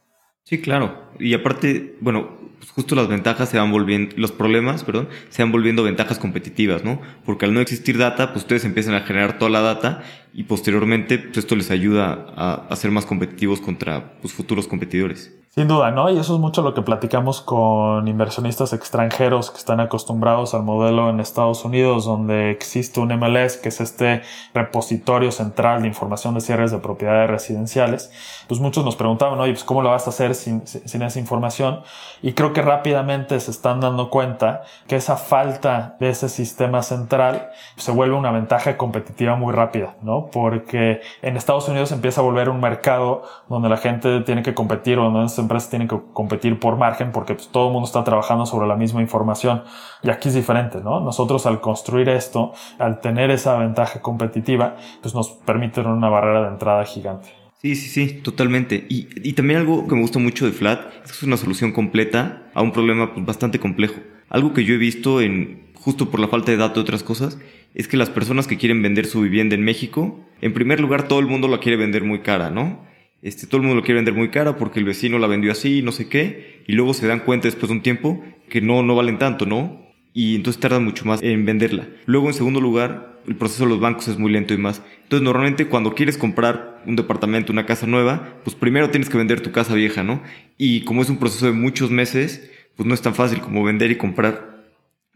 Sí, claro. Y aparte, bueno, pues justo las ventajas se van volviendo, los problemas, perdón, se van volviendo ventajas competitivas, ¿no? Porque al no existir data, pues ustedes empiezan a generar toda la data y posteriormente, pues esto les ayuda a, ser más competitivos contra pues, futuros competidores. Sin duda, ¿no? Y eso es mucho lo que platicamos con inversionistas extranjeros que están acostumbrados al modelo en Estados Unidos, donde existe un MLS, que es este repositorio central de información de cierres de propiedades residenciales. Pues muchos nos preguntaban, oye, pues ¿cómo lo vas a hacer sin, sin esa información? Y creo que rápidamente se están dando cuenta que esa falta de ese sistema central se vuelve una ventaja competitiva muy rápida, ¿no? Porque en Estados Unidos empieza a volver un mercado donde la gente tiene que competir o donde empresas tienen que competir por margen porque pues, todo el mundo está trabajando sobre la misma información. Y aquí es diferente, ¿no? Nosotros al construir esto, al tener esa ventaja competitiva, pues nos permite una barrera de entrada gigante. Sí, sí, sí, totalmente. Y, también algo que me gusta mucho de Flat es que es una solución completa a un problema bastante complejo. Algo que yo he visto en, justo por la falta de datos y otras cosas, es que las personas que quieren vender su vivienda en México, en primer lugar todo el mundo la quiere vender muy cara, ¿no? Este, todo el mundo lo quiere vender muy cara porque el vecino la vendió así, no sé qué, y luego se dan cuenta después de un tiempo que no, no valen tanto, ¿no? Y entonces tardan mucho más en venderla. Luego, en segundo lugar, el proceso de los bancos es muy lento y más. Entonces, normalmente cuando quieres comprar un departamento, una casa nueva, pues primero tienes que vender tu casa vieja, ¿no? Y como es un proceso de muchos meses, pues no es tan fácil como vender y comprar.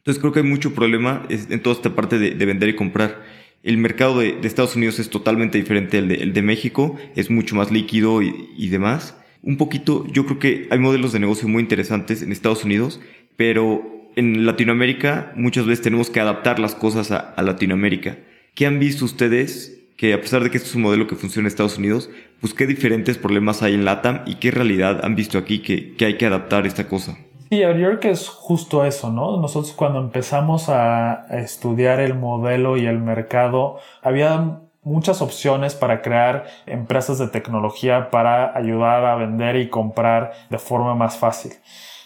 Entonces, creo que hay mucho problema en toda esta parte de, de vender y comprar el mercado de, Estados Unidos es totalmente diferente al de México, es mucho más líquido y, demás. Un poquito, yo creo que hay modelos de negocio muy interesantes en Estados Unidos, pero en Latinoamérica muchas veces tenemos que adaptar las cosas a, Latinoamérica. ¿Qué han visto ustedes que a pesar de que este es un modelo que funciona en Estados Unidos, pues qué diferentes problemas hay en LATAM y qué realidad han visto aquí que, que hay que adaptar esta cosa? Sí, yo creo que es justo eso, ¿no? Nosotros cuando empezamos a estudiar el modelo y el mercado, había muchas opciones para crear empresas de tecnología para ayudar a vender y comprar de forma más fácil.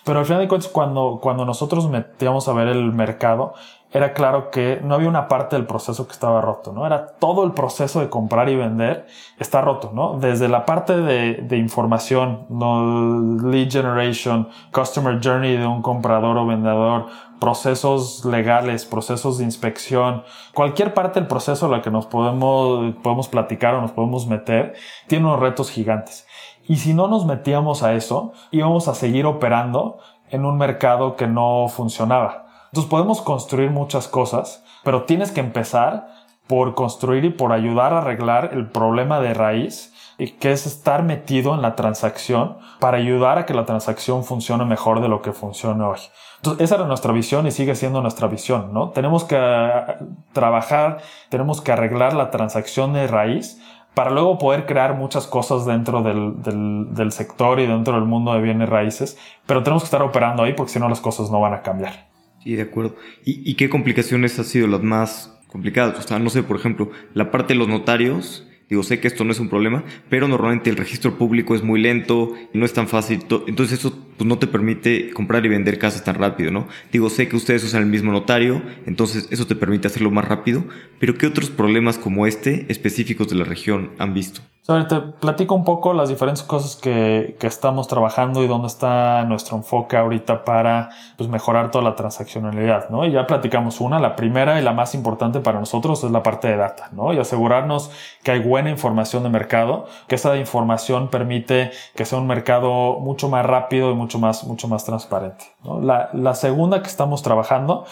Pero al final de cuentas, cuando, cuando nosotros metíamos a ver el mercado, era claro que no había una parte del proceso que estaba roto, ¿no? Era todo el proceso de comprar y vender está roto, ¿no? Desde la parte de, de información, ¿no? lead generation, customer journey de un comprador o vendedor, procesos legales, procesos de inspección, cualquier parte del proceso a la que nos podemos, podemos platicar o nos podemos meter, tiene unos retos gigantes. Y si no nos metíamos a eso, íbamos a seguir operando en un mercado que no funcionaba. Entonces podemos construir muchas cosas, pero tienes que empezar por construir y por ayudar a arreglar el problema de raíz, y que es estar metido en la transacción para ayudar a que la transacción funcione mejor de lo que funciona hoy. Entonces, esa era nuestra visión y sigue siendo nuestra visión, ¿no? Tenemos que eh, trabajar, tenemos que arreglar la transacción de raíz para luego poder crear muchas cosas dentro del, del, del sector y dentro del mundo de bienes raíces, pero tenemos que estar operando ahí porque si no las cosas no van a cambiar. Sí, de acuerdo. ¿Y, qué complicaciones han sido las más complicadas? O sea, no sé, por ejemplo, la parte de los notarios, digo, sé que esto no es un problema, pero normalmente el registro público es muy lento, y no es tan fácil, entonces eso pues, no te permite comprar y vender casas tan rápido, ¿no? Digo, sé que ustedes usan el mismo notario, entonces eso te permite hacerlo más rápido, pero ¿qué otros problemas como este específicos de la región han visto? Te platico un poco las diferentes cosas que, que, estamos trabajando y dónde está nuestro enfoque ahorita para pues, mejorar toda la transaccionalidad, ¿no? Y ya platicamos una, la primera y la más importante para nosotros es la parte de data, ¿no? Y asegurarnos que hay buena información de mercado, que esa información permite que sea un mercado mucho más rápido y mucho más, mucho más transparente, ¿no? La, la segunda que estamos trabajando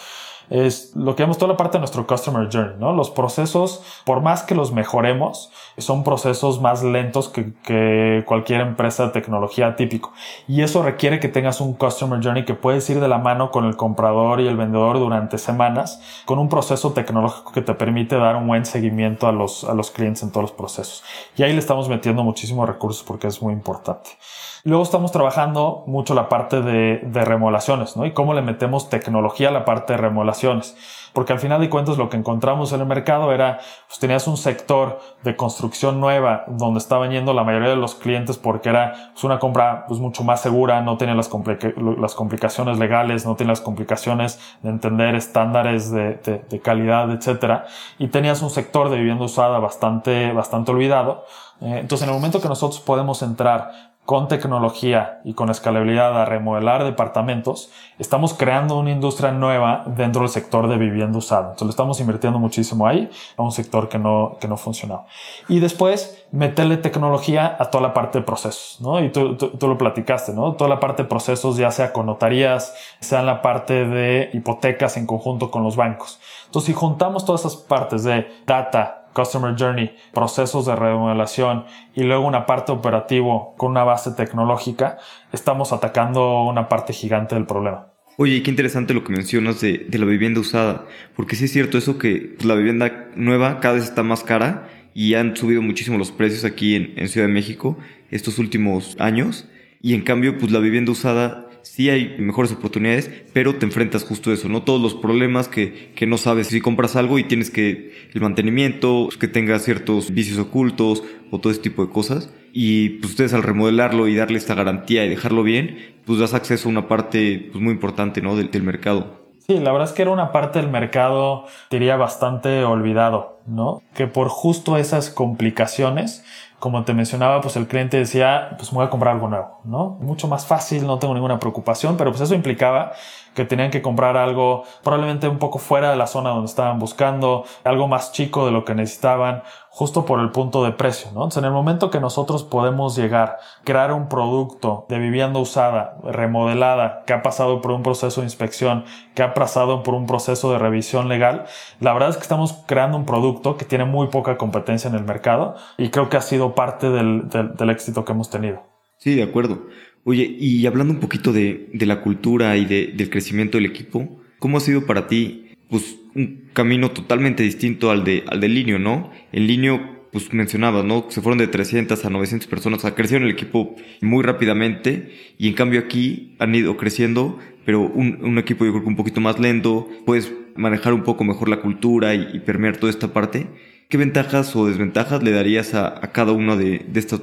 es lo que vemos toda la parte de nuestro customer journey, ¿no? Los procesos, por más que los mejoremos, son procesos más lentos que, cualquier empresa de tecnología típico. Y eso requiere que tengas un customer journey que puedes ir de la mano con el comprador y el vendedor durante semanas, con un proceso tecnológico que te permite dar un buen seguimiento a los, a los clientes en todos los procesos. Y ahí le estamos metiendo muchísimos recursos porque es muy importante. Luego estamos trabajando mucho la parte de, de remodelaciones, ¿no? Y cómo le metemos tecnología a la parte de remodelaciones. Porque al final de cuentas lo que encontramos en el mercado era, pues tenías un sector de construcción nueva donde estaban yendo la mayoría de los clientes porque era pues, una compra pues, mucho más segura, no tenía las, complicaciones legales, no tenía las complicaciones de entender estándares de calidad, etcétera. Y tenías un sector de vivienda usada bastante, bastante olvidado. Eh, entonces, en el momento que nosotros podemos entrar con tecnología y con escalabilidad a remodelar departamentos, estamos creando una industria nueva dentro del sector de vivienda usada. Entonces, estamos invirtiendo muchísimo ahí a un sector que no, que no funcionaba. Y después, meterle tecnología a toda la parte de procesos, ¿no? Y tú, tú, lo platicaste, ¿no? Toda la parte de procesos, ya sea con notarías, sea en la parte de hipotecas en conjunto con los bancos. Entonces, si juntamos todas esas partes de data, Customer Journey, procesos de remodelación y luego una parte operativo con una base tecnológica, estamos atacando una parte gigante del problema. Oye, qué interesante lo que mencionas de, la vivienda usada, porque sí es cierto eso que pues, la vivienda nueva cada vez está más cara y han subido muchísimo los precios aquí en, en Ciudad de México estos últimos años y en cambio pues la vivienda usada sí hay mejores oportunidades, pero te enfrentas justo a eso, ¿no? Todos los problemas que, que no sabes si compras algo y tienes que el mantenimiento, que tenga ciertos vicios ocultos o todo ese tipo de cosas. Y pues ustedes al remodelarlo y darle esta garantía y dejarlo bien, pues das acceso a una parte pues, muy importante, ¿no? Del, del mercado. Sí, la verdad es que era una parte del mercado, diría, bastante olvidado, ¿no? Que por justo esas complicaciones como te mencionaba, pues el cliente decía, pues me voy a comprar algo nuevo, ¿no? Mucho más fácil, no tengo ninguna preocupación, pero pues eso implicaba que tenían que comprar algo probablemente un poco fuera de la zona donde estaban buscando, algo más chico de lo que necesitaban, justo por el punto de precio, ¿no? Entonces, en el momento que nosotros podemos llegar, crear un producto de vivienda usada, remodelada, que ha pasado por un proceso de inspección, que ha pasado por un proceso de revisión legal, la verdad es que estamos creando un producto que tiene muy poca competencia en el mercado y creo que ha sido parte del, del, éxito que hemos tenido. Sí, de acuerdo. Oye, y hablando un poquito de, de la cultura y de, del crecimiento del equipo, ¿cómo ha sido para ti pues un camino totalmente distinto al de al del Linio, ¿no? El Linio pues mencionabas, ¿no? Se fueron de 300 a 900 personas, o sea, crecieron el equipo muy rápidamente y en cambio aquí han ido creciendo, pero un, equipo yo creo que un poquito más lento, puedes manejar un poco mejor la cultura y, permear toda esta parte. ¿Qué ventajas o desventajas le darías a, a cada una de, de, estas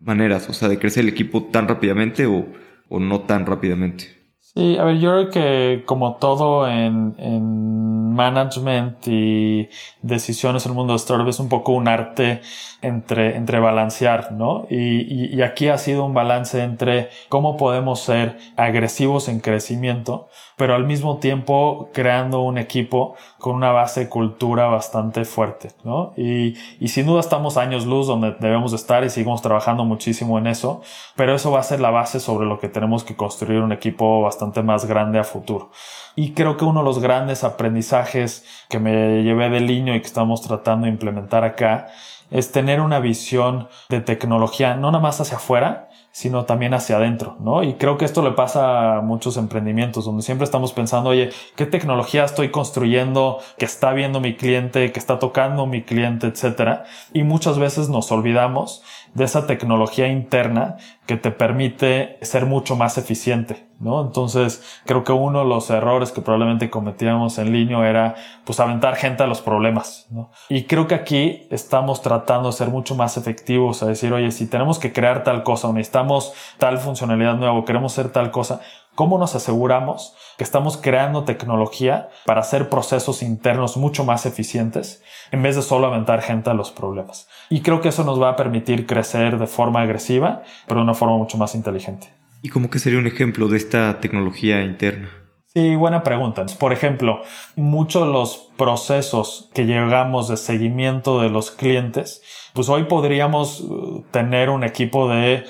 maneras? O sea, de crecer el equipo tan rápidamente o, o no tan rápidamente. Sí, a ver, yo creo que como todo en, en management y decisiones en el mundo de startup es un poco un arte entre, entre balancear, ¿no? Y, y, aquí ha sido un balance entre cómo podemos ser agresivos en crecimiento, pero al mismo tiempo creando un equipo con una base de cultura bastante fuerte, ¿no? Y, y sin duda estamos años luz donde debemos estar y seguimos trabajando muchísimo en eso, pero eso va a ser la base sobre lo que tenemos que construir un equipo bastante más grande a futuro. Y creo que uno de los grandes aprendizajes que me llevé del niño y que estamos tratando de implementar acá es tener una visión de tecnología, no nada más hacia afuera, sino también hacia adentro, ¿no? Y creo que esto le pasa a muchos emprendimientos, donde siempre estamos pensando, oye, ¿qué tecnología estoy construyendo que está viendo mi cliente, que está tocando mi cliente, etcétera? Y muchas veces nos olvidamos de esa tecnología interna que te permite ser mucho más eficiente, ¿no? Entonces, creo que uno de los errores que probablemente cometíamos en línea era, pues, aventar gente a los problemas, ¿no? Y creo que aquí estamos tratando de ser mucho más efectivos, a decir, oye, si tenemos que crear tal cosa o necesitamos tal funcionalidad nueva o queremos hacer tal cosa, ¿Cómo nos aseguramos que estamos creando tecnología para hacer procesos internos mucho más eficientes en vez de solo aventar gente a los problemas? Y creo que eso nos va a permitir crecer de forma agresiva, pero de una forma mucho más inteligente. ¿Y cómo que sería un ejemplo de esta tecnología interna? Sí, buena pregunta. Por ejemplo, muchos de los procesos que llegamos de seguimiento de los clientes, pues hoy podríamos uh, tener un equipo de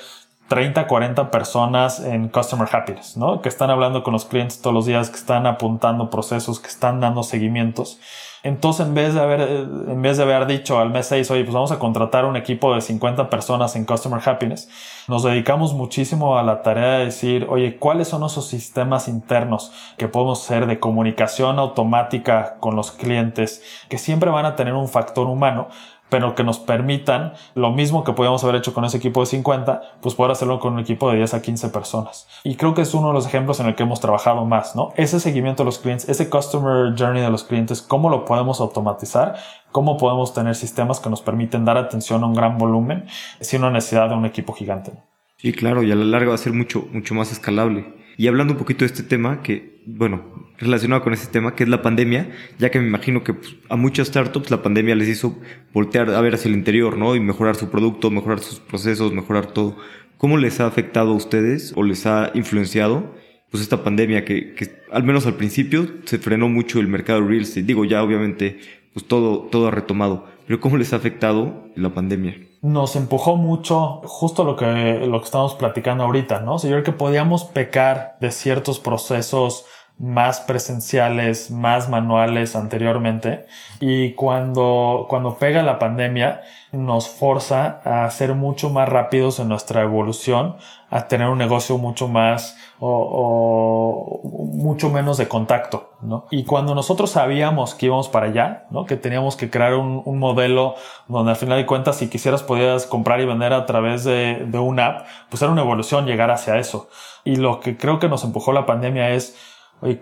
30, 40 personas en Customer Happiness, ¿no? Que están hablando con los clientes todos los días, que están apuntando procesos, que están dando seguimientos. Entonces, en vez de haber, en vez de haber dicho al mes 6, oye, pues vamos a contratar un equipo de 50 personas en Customer Happiness, nos dedicamos muchísimo a la tarea de decir, oye, ¿cuáles son esos sistemas internos que podemos hacer de comunicación automática con los clientes que siempre van a tener un factor humano, pero que nos permitan lo mismo que podíamos haber hecho con ese equipo de 50, pues poder hacerlo con un equipo de 10 a 15 personas. Y creo que es uno de los ejemplos en el que hemos trabajado más, ¿no? Ese seguimiento de los clientes, ese customer journey de los clientes, cómo lo podemos automatizar, cómo podemos tener sistemas que nos permiten dar atención a un gran volumen sin una necesidad de un equipo gigante. Sí, claro, y a la larga va a ser mucho, mucho más escalable. Y hablando un poquito de este tema, que, bueno, relacionado con este tema, que es la pandemia, ya que me imagino que pues, a muchas startups la pandemia les hizo voltear a ver hacia el interior, ¿no? Y mejorar su producto, mejorar sus procesos, mejorar todo. ¿Cómo les ha afectado a ustedes o les ha influenciado? Pues esta pandemia que, que al menos al principio se frenó mucho el mercado real estate. Digo, ya obviamente, pues todo, todo ha retomado. Pero ¿cómo les ha afectado la pandemia? nos empujó mucho justo lo que, lo que estamos platicando ahorita, ¿no? O sea, yo creo que podíamos pecar de ciertos procesos más presenciales, más manuales anteriormente. Y cuando, cuando pega la pandemia, nos forza a ser mucho más rápidos en nuestra evolución, a tener un negocio mucho más o, mucho menos de contacto, ¿no? Y cuando nosotros sabíamos que íbamos para allá, ¿no? Que teníamos que crear un, un modelo donde al final de cuentas, si quisieras, podías comprar y vender a través de, de una app, pues era una evolución llegar hacia eso. Y lo que creo que nos empujó la pandemia es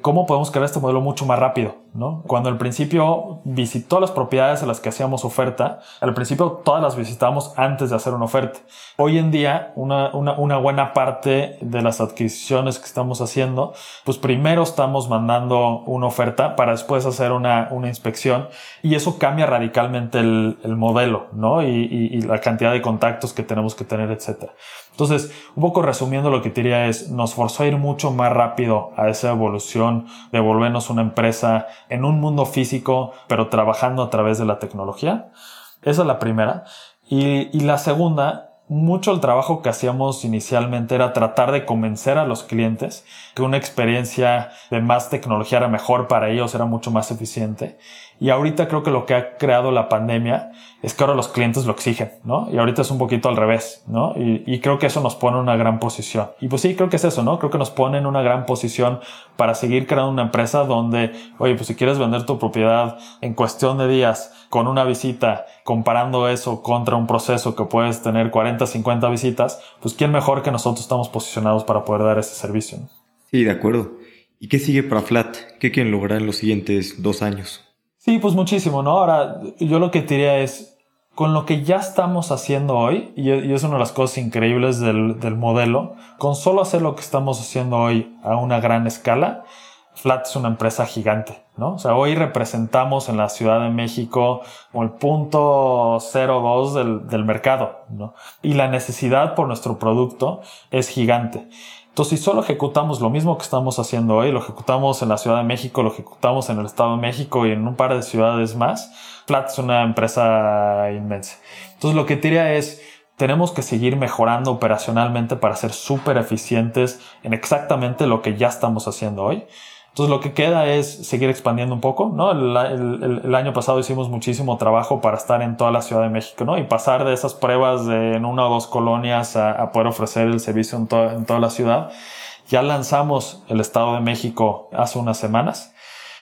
¿cómo podemos crear este modelo mucho más rápido? Cuando al principio visitó las propiedades a las que hacíamos oferta, al principio todas las visitábamos antes de hacer una oferta. Hoy en día, una, buena parte de las adquisiciones que estamos haciendo, pues primero estamos mandando una oferta para después hacer una, inspección y eso cambia radicalmente el, el modelo, y la cantidad de contactos que tenemos que tener, etcétera. Entonces, un poco resumiendo lo que diría es, nos forzó a ir mucho más rápido a esa evolución de volvernos una empresa en un mundo físico, pero trabajando a través de la tecnología. Esa es la primera. Y, y la segunda, mucho el trabajo que hacíamos inicialmente era tratar de convencer a los clientes que una experiencia de más tecnología era mejor para ellos, era mucho más eficiente. Y ahorita creo que lo que ha creado la pandemia es que ahora los clientes lo exigen, ¿no? Y ahorita es un poquito al revés, ¿no? Y, creo que eso nos pone en una gran posición. Y pues sí, creo que es eso, ¿no? Creo que nos pone en una gran posición para seguir creando una empresa donde, oye, pues si quieres vender tu propiedad en cuestión de días con una visita, comparando eso contra un proceso que puedes tener 40, 50 visitas, pues quién mejor que nosotros estamos posicionados para poder dar ese servicio. ¿no? Sí, de acuerdo. ¿Y qué sigue para Flat? ¿Qué quieren lograr en los siguientes dos años? Sí, pues muchísimo, ¿no? Ahora, yo lo que diría es, con lo que ya estamos haciendo hoy, y, es una de las cosas increíbles del, del modelo, con solo hacer lo que estamos haciendo hoy a una gran escala, Flat es una empresa gigante, ¿no? O sea, hoy representamos en la Ciudad de México como el punto 02 del, del mercado, ¿no? Y la necesidad por nuestro producto es gigante. Entonces, si solo ejecutamos lo mismo que estamos haciendo hoy, lo ejecutamos en la Ciudad de México, lo ejecutamos en el Estado de México y en un par de ciudades más, Flat es una empresa inmensa. Entonces, lo que diría es, tenemos que seguir mejorando operacionalmente para ser súper eficientes en exactamente lo que ya estamos haciendo hoy. Entonces lo que queda es seguir expandiendo un poco, ¿no? El, año pasado hicimos muchísimo trabajo para estar en toda la Ciudad de México, ¿no? Y pasar de esas pruebas de en una o dos colonias a, poder ofrecer el servicio en, toda la ciudad. Ya lanzamos el Estado de México hace unas semanas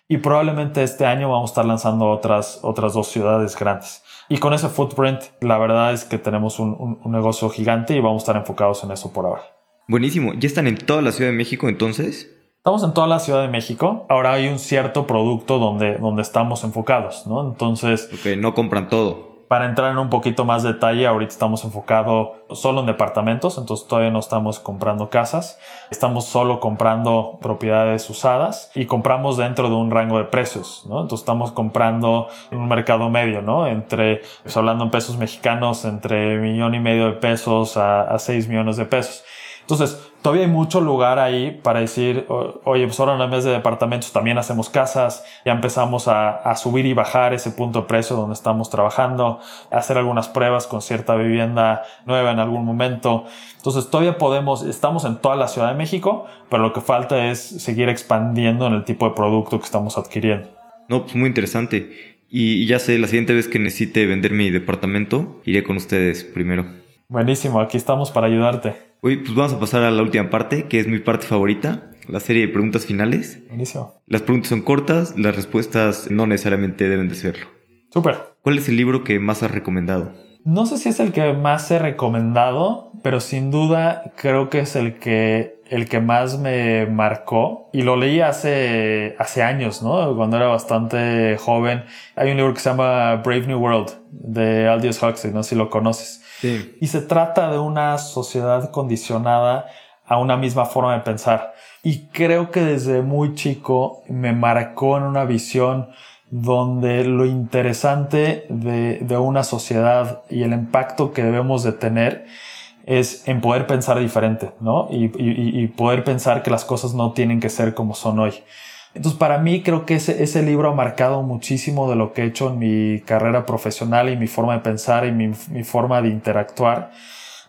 y probablemente este año vamos a estar lanzando otras, otras dos ciudades grandes. Y con ese footprint, la verdad es que tenemos un, un negocio gigante y vamos a estar enfocados en eso por ahora. Buenísimo. ¿Ya están en toda la Ciudad de México entonces? Estamos en toda la Ciudad de México. Ahora hay un cierto producto donde, donde estamos enfocados, ¿no? Entonces. Ok, no compran todo. Para entrar en un poquito más detalle, ahorita estamos enfocados solo en departamentos, entonces todavía no estamos comprando casas. Estamos solo comprando propiedades usadas y compramos dentro de un rango de precios, ¿no? Entonces estamos comprando en un mercado medio, ¿no? Entre, pues hablando en pesos mexicanos, entre millón y medio de pesos a, a seis millones de pesos. Entonces, todavía hay mucho lugar ahí para decir, oye, pues ahora en vez de departamentos también hacemos casas, ya empezamos a, subir y bajar ese punto de precio donde estamos trabajando, hacer algunas pruebas con cierta vivienda nueva en algún momento. Entonces, todavía podemos, estamos en toda la Ciudad de México, pero lo que falta es seguir expandiendo en el tipo de producto que estamos adquiriendo. No, pues muy interesante. Y ya sé, la siguiente vez que necesite vender mi departamento, iré con ustedes primero. Buenísimo, aquí estamos para ayudarte. Hoy pues vamos a pasar a la última parte, que es mi parte favorita, la serie de preguntas finales. Buenísimo. Las preguntas son cortas, las respuestas no necesariamente deben de serlo. Súper. ¿Cuál es el libro que más has recomendado? No sé si es el que más he recomendado, pero sin duda creo que es el que, el que más me marcó. Y lo leí hace, hace años, ¿no? Cuando era bastante joven. Hay un libro que se llama Brave New World de Aldous Huxley, no sé si lo conoces. Y se trata de una sociedad condicionada a una misma forma de pensar. Y creo que desde muy chico me marcó en una visión donde lo interesante de, una sociedad y el impacto que debemos de tener es en poder pensar diferente, ¿no? y poder pensar que las cosas no tienen que ser como son hoy. Entonces, para mí creo que ese, ese libro ha marcado muchísimo de lo que he hecho en mi carrera profesional y mi forma de pensar y mi, mi forma de interactuar.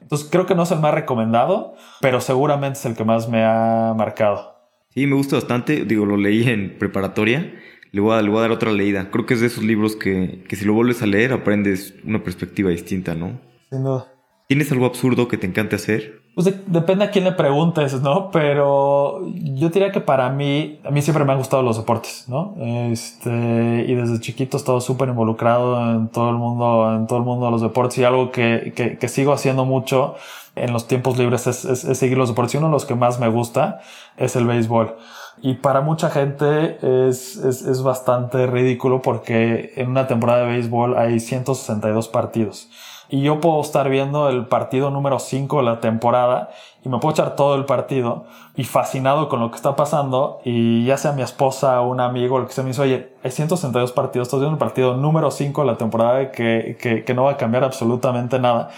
Entonces, creo que no es el más recomendado, pero seguramente es el que más me ha marcado. Sí, me gusta bastante. Digo, lo leí en preparatoria. Le voy a, le voy a dar otra leída. Creo que es de esos libros que, que si lo vuelves a leer aprendes una perspectiva distinta, ¿no? Sin duda. ¿Tienes algo absurdo que te encante hacer? Pues depende a quién le preguntes, ¿no? Pero yo diría que para mí, a mí siempre me han gustado los deportes, ¿no? Este, y desde chiquito he estado súper involucrado en todo el mundo, en todo el mundo de los deportes y algo que, que, sigo haciendo mucho en los tiempos libres es, es, es, seguir los deportes. Y uno de los que más me gusta es el béisbol. Y para mucha gente es, es, es bastante ridículo porque en una temporada de béisbol hay 162 partidos y yo puedo estar viendo el partido número 5 de la temporada y me puedo echar todo el partido y fascinado con lo que está pasando y ya sea mi esposa un amigo, lo que sea, me dice, oye, hay 162 partidos, estás viendo el partido número 5 de la temporada que, que, que no va a cambiar absolutamente nada.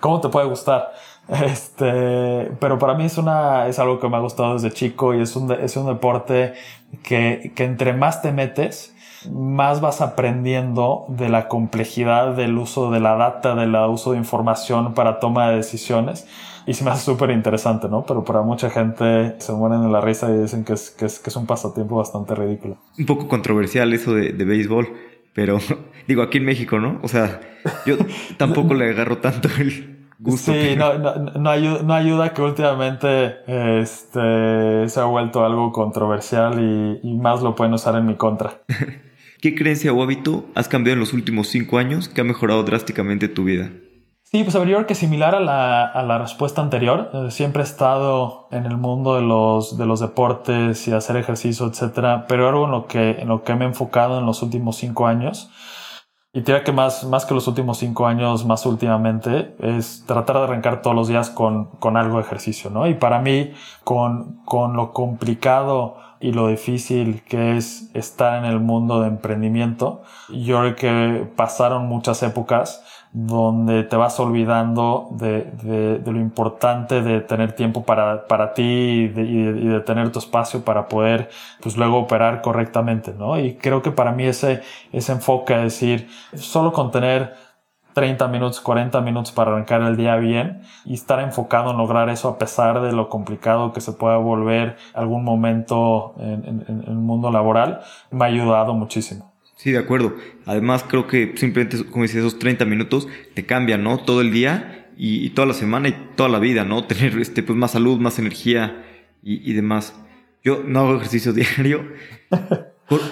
¿Cómo te puede gustar? Este, pero para mí es una, es algo que me ha gustado desde chico y es un, es un deporte que, que entre más te metes, más vas aprendiendo de la complejidad del uso de la data, del uso de información para toma de decisiones. Y se me hace súper interesante, ¿no? Pero para mucha gente se mueren en la risa y dicen que es, que es, que es un pasatiempo bastante ridículo. Un poco controversial eso de, de béisbol, pero digo, aquí en México, ¿no? O sea, yo tampoco le agarro tanto el, Gusto sí, no, no, no, ayuda, no, ayuda, que últimamente este, se ha vuelto algo controversial y, y, más lo pueden usar en mi contra. ¿Qué creencia o hábito has cambiado en los últimos cinco años que ha mejorado drásticamente tu vida? Sí, pues habría que similar a la, a la respuesta anterior. Eh, siempre he estado en el mundo de los, de los deportes y hacer ejercicio, etcétera, pero algo en lo que, en lo que me he enfocado en los últimos cinco años Y te que más, más que los últimos cinco años, más últimamente, es tratar de arrancar todos los días con, con algo de ejercicio, ¿no? Y para mí, con, con lo complicado y lo difícil que es estar en el mundo de emprendimiento, yo creo que pasaron muchas épocas donde te vas olvidando de, de, de, lo importante de tener tiempo para, para ti y de, y de, tener tu espacio para poder pues luego operar correctamente, ¿no? Y creo que para mí ese, ese enfoque, es decir, solo con tener 30 minutos, 40 minutos para arrancar el día bien y estar enfocado en lograr eso a pesar de lo complicado que se pueda volver algún momento en, en, en el mundo laboral, me ha ayudado muchísimo. Sí, de acuerdo. Además, creo que simplemente, como decía, esos 30 minutos te cambian, ¿no? Todo el día y, toda la semana y toda la vida, ¿no? Tener este, pues, más salud, más energía y, demás. Yo no hago ejercicio diario.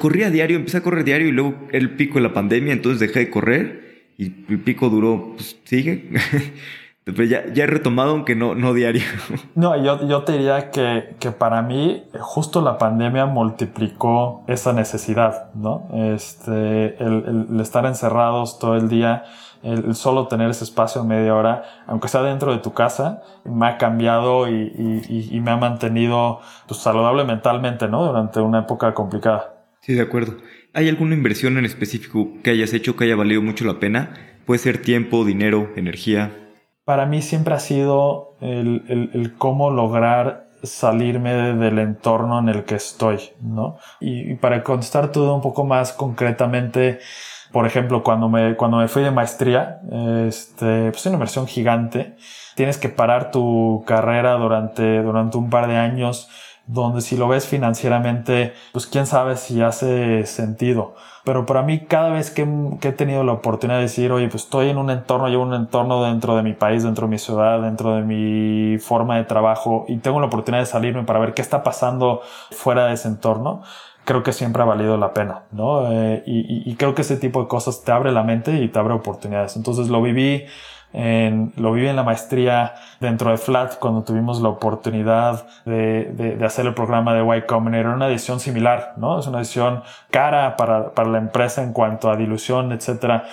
corría diario, empecé a correr diario y luego el pico de la pandemia, entonces dejé de correr y el pico duró, pues sigue. Ya, ya he retomado, aunque no, no diario. No, yo, yo te diría que, que para mí justo la pandemia multiplicó esa necesidad, ¿no? Este, el, el estar encerrados todo el día, el, solo tener ese espacio media hora, aunque sea dentro de tu casa, me ha cambiado y, y, y me ha mantenido pues, saludable mentalmente, ¿no? Durante una época complicada. Sí, de acuerdo. ¿Hay alguna inversión en específico que hayas hecho que haya valido mucho la pena? Puede ser tiempo, dinero, energía para mí siempre ha sido el, cómo lograr salirme del entorno en el que estoy, ¿no? Y, para contestar todo un poco más concretamente, por ejemplo, cuando me, cuando me fui de maestría, este, pues una inversión gigante, tienes que parar tu carrera durante, durante un par de años, donde si lo ves financieramente, pues quién sabe si hace sentido. Pero para mí cada vez que, he tenido la oportunidad de decir, oye, pues estoy en un entorno, llevo un entorno dentro de mi país, dentro de mi ciudad, dentro de mi forma de trabajo y tengo la oportunidad de salirme para ver qué está pasando fuera de ese entorno, creo que siempre ha valido la pena, ¿no? Eh, y, y creo que ese tipo de cosas te abre la mente y te abre oportunidades. Entonces lo viví en, lo viví en la maestría dentro de Flat cuando tuvimos la oportunidad de, de, de hacer el programa de Y Combinator. Una decisión similar, ¿no? Es una decisión cara para, para la empresa en cuanto a dilución, etcétera.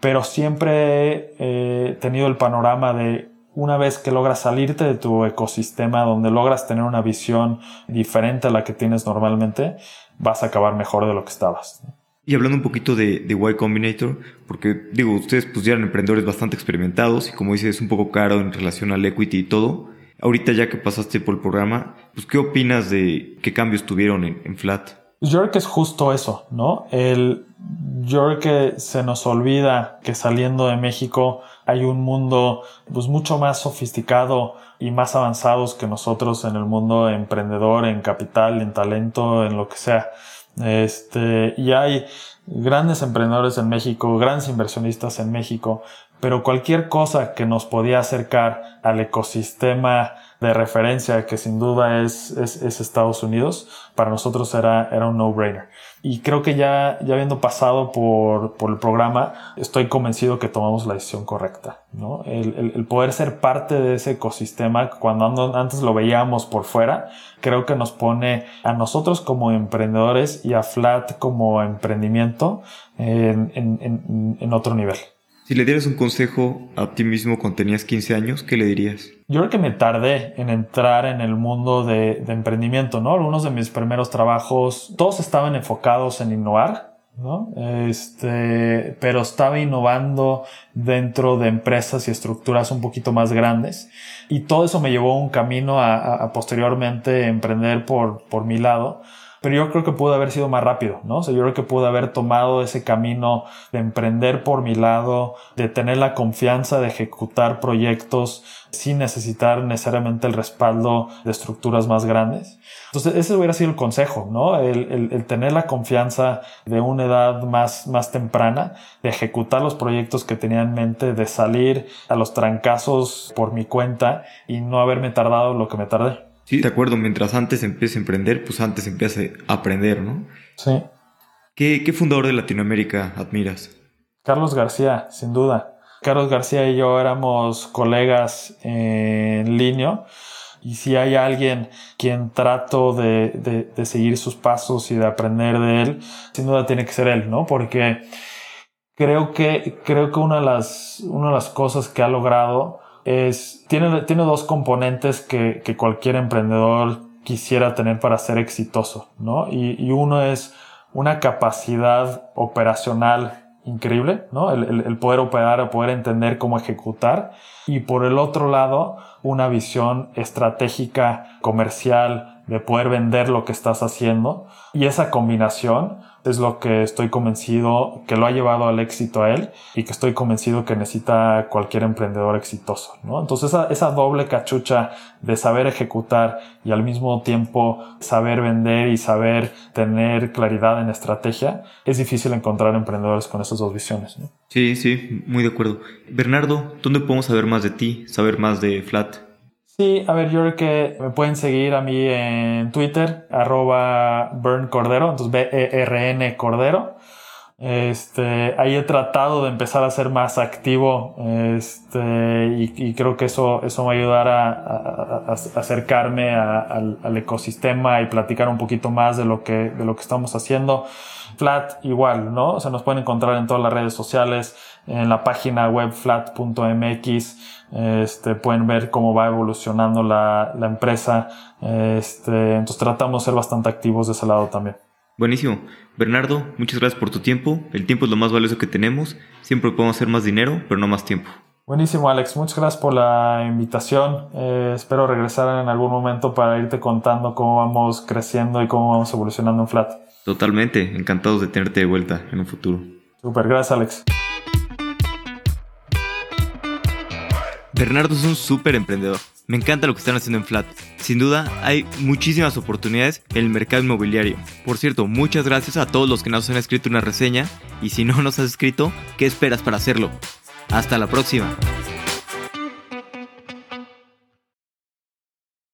Pero siempre he tenido el panorama de una vez que logras salirte de tu ecosistema, donde logras tener una visión diferente a la que tienes normalmente, vas a acabar mejor de lo que estabas. Y hablando un poquito de, de Y Combinator, porque digo, ustedes pues ya eran emprendedores bastante experimentados y como dices es un poco caro en relación al equity y todo. Ahorita ya que pasaste por el programa, pues ¿qué opinas de qué cambios tuvieron en, Flat? Yo creo que es justo eso, ¿no? El, yo creo que se nos olvida que saliendo de México hay un mundo pues mucho más sofisticado y más avanzados que nosotros en el mundo emprendedor, en capital, en talento, en lo que sea. Este, y hay grandes emprendedores en México, grandes inversionistas en México, pero cualquier cosa que nos podía acercar al ecosistema de referencia que sin duda es, es, es Estados Unidos, para nosotros era, era un no-brainer. Y creo que ya, ya habiendo pasado por, por el programa, estoy convencido que tomamos la decisión correcta, ¿no? El, el, el poder ser parte de ese ecosistema, cuando antes lo veíamos por fuera, creo que nos pone a nosotros como emprendedores y a Flat como emprendimiento en, en, en, en otro nivel. Si le dieras un consejo a ti mismo cuando tenías 15 años, ¿qué le dirías? Yo creo que me tardé en entrar en el mundo de, emprendimiento, ¿no? Algunos de mis primeros trabajos, todos estaban enfocados en innovar, ¿no? Este, pero estaba innovando dentro de empresas y estructuras un poquito más grandes. Y todo eso me llevó un camino a, a posteriormente emprender por, por mi lado pero yo creo que pudo haber sido más rápido, ¿no? O sea, yo creo que pude haber tomado ese camino de emprender por mi lado, de tener la confianza de ejecutar proyectos sin necesitar necesariamente el respaldo de estructuras más grandes. Entonces, ese hubiera sido el consejo, ¿no? El, el, el, tener la confianza de una edad más, más temprana, de ejecutar los proyectos que tenía en mente, de salir a los trancazos por mi cuenta y no haberme tardado lo que me tardé. Sí, de acuerdo. Mientras antes empiece a emprender, pues antes empieza a aprender, ¿no? Sí. ¿Qué, ¿Qué, fundador de Latinoamérica admiras? Carlos García, sin duda. Carlos García y yo éramos colegas en línea. Y si hay alguien quien trato de, de, de seguir sus pasos y de aprender de él, sin duda tiene que ser él, ¿no? Porque creo que, creo que una de las, una de las cosas que ha logrado es, tiene, tiene dos componentes que, que cualquier emprendedor quisiera tener para ser exitoso, ¿no? Y, y uno es una capacidad operacional increíble, ¿no? El, el, poder operar, el poder entender cómo ejecutar. Y por el otro lado, una visión estratégica, comercial, de poder vender lo que estás haciendo. Y esa combinación es lo que estoy convencido que lo ha llevado al éxito a él y que estoy convencido que necesita cualquier emprendedor exitoso, ¿no? Entonces esa, doble cachucha de saber ejecutar y al mismo tiempo saber vender y saber tener claridad en estrategia, es difícil encontrar emprendedores con esas dos visiones. Sí, sí, muy de acuerdo. Bernardo, ¿dónde podemos saber más de ti, saber más de Flat? Sí, a ver, yo creo que me pueden seguir a mí en Twitter, arroba Burn Cordero, entonces B-E-R-N Cordero. Este, ahí he tratado de empezar a ser más activo, este, y, creo que eso, eso me va a acercarme al, ecosistema y platicar un poquito más de lo que, de lo que estamos haciendo. Flat igual, ¿no? O sea, nos pueden encontrar en todas las redes sociales, en la página web flat.mx este, pueden ver cómo va evolucionando la, la empresa. Este, entonces tratamos de ser bastante activos de ese lado también. Buenísimo. Bernardo, muchas gracias por tu tiempo. El tiempo es lo más valioso que tenemos. Siempre podemos hacer más dinero, pero no más tiempo. Buenísimo, Alex. Muchas gracias por la invitación. Eh, espero regresar en algún momento para irte contando cómo vamos creciendo y cómo vamos evolucionando en Flat. Totalmente. Encantados de tenerte de vuelta en un futuro. Super. Gracias, Alex. Bernardo es un súper emprendedor. Me encanta lo que están haciendo en Flat. Sin duda, hay muchísimas oportunidades en el mercado inmobiliario. Por cierto, muchas gracias a todos los que nos han escrito una reseña. Y si no nos has escrito, ¿qué esperas para hacerlo? Hasta la próxima.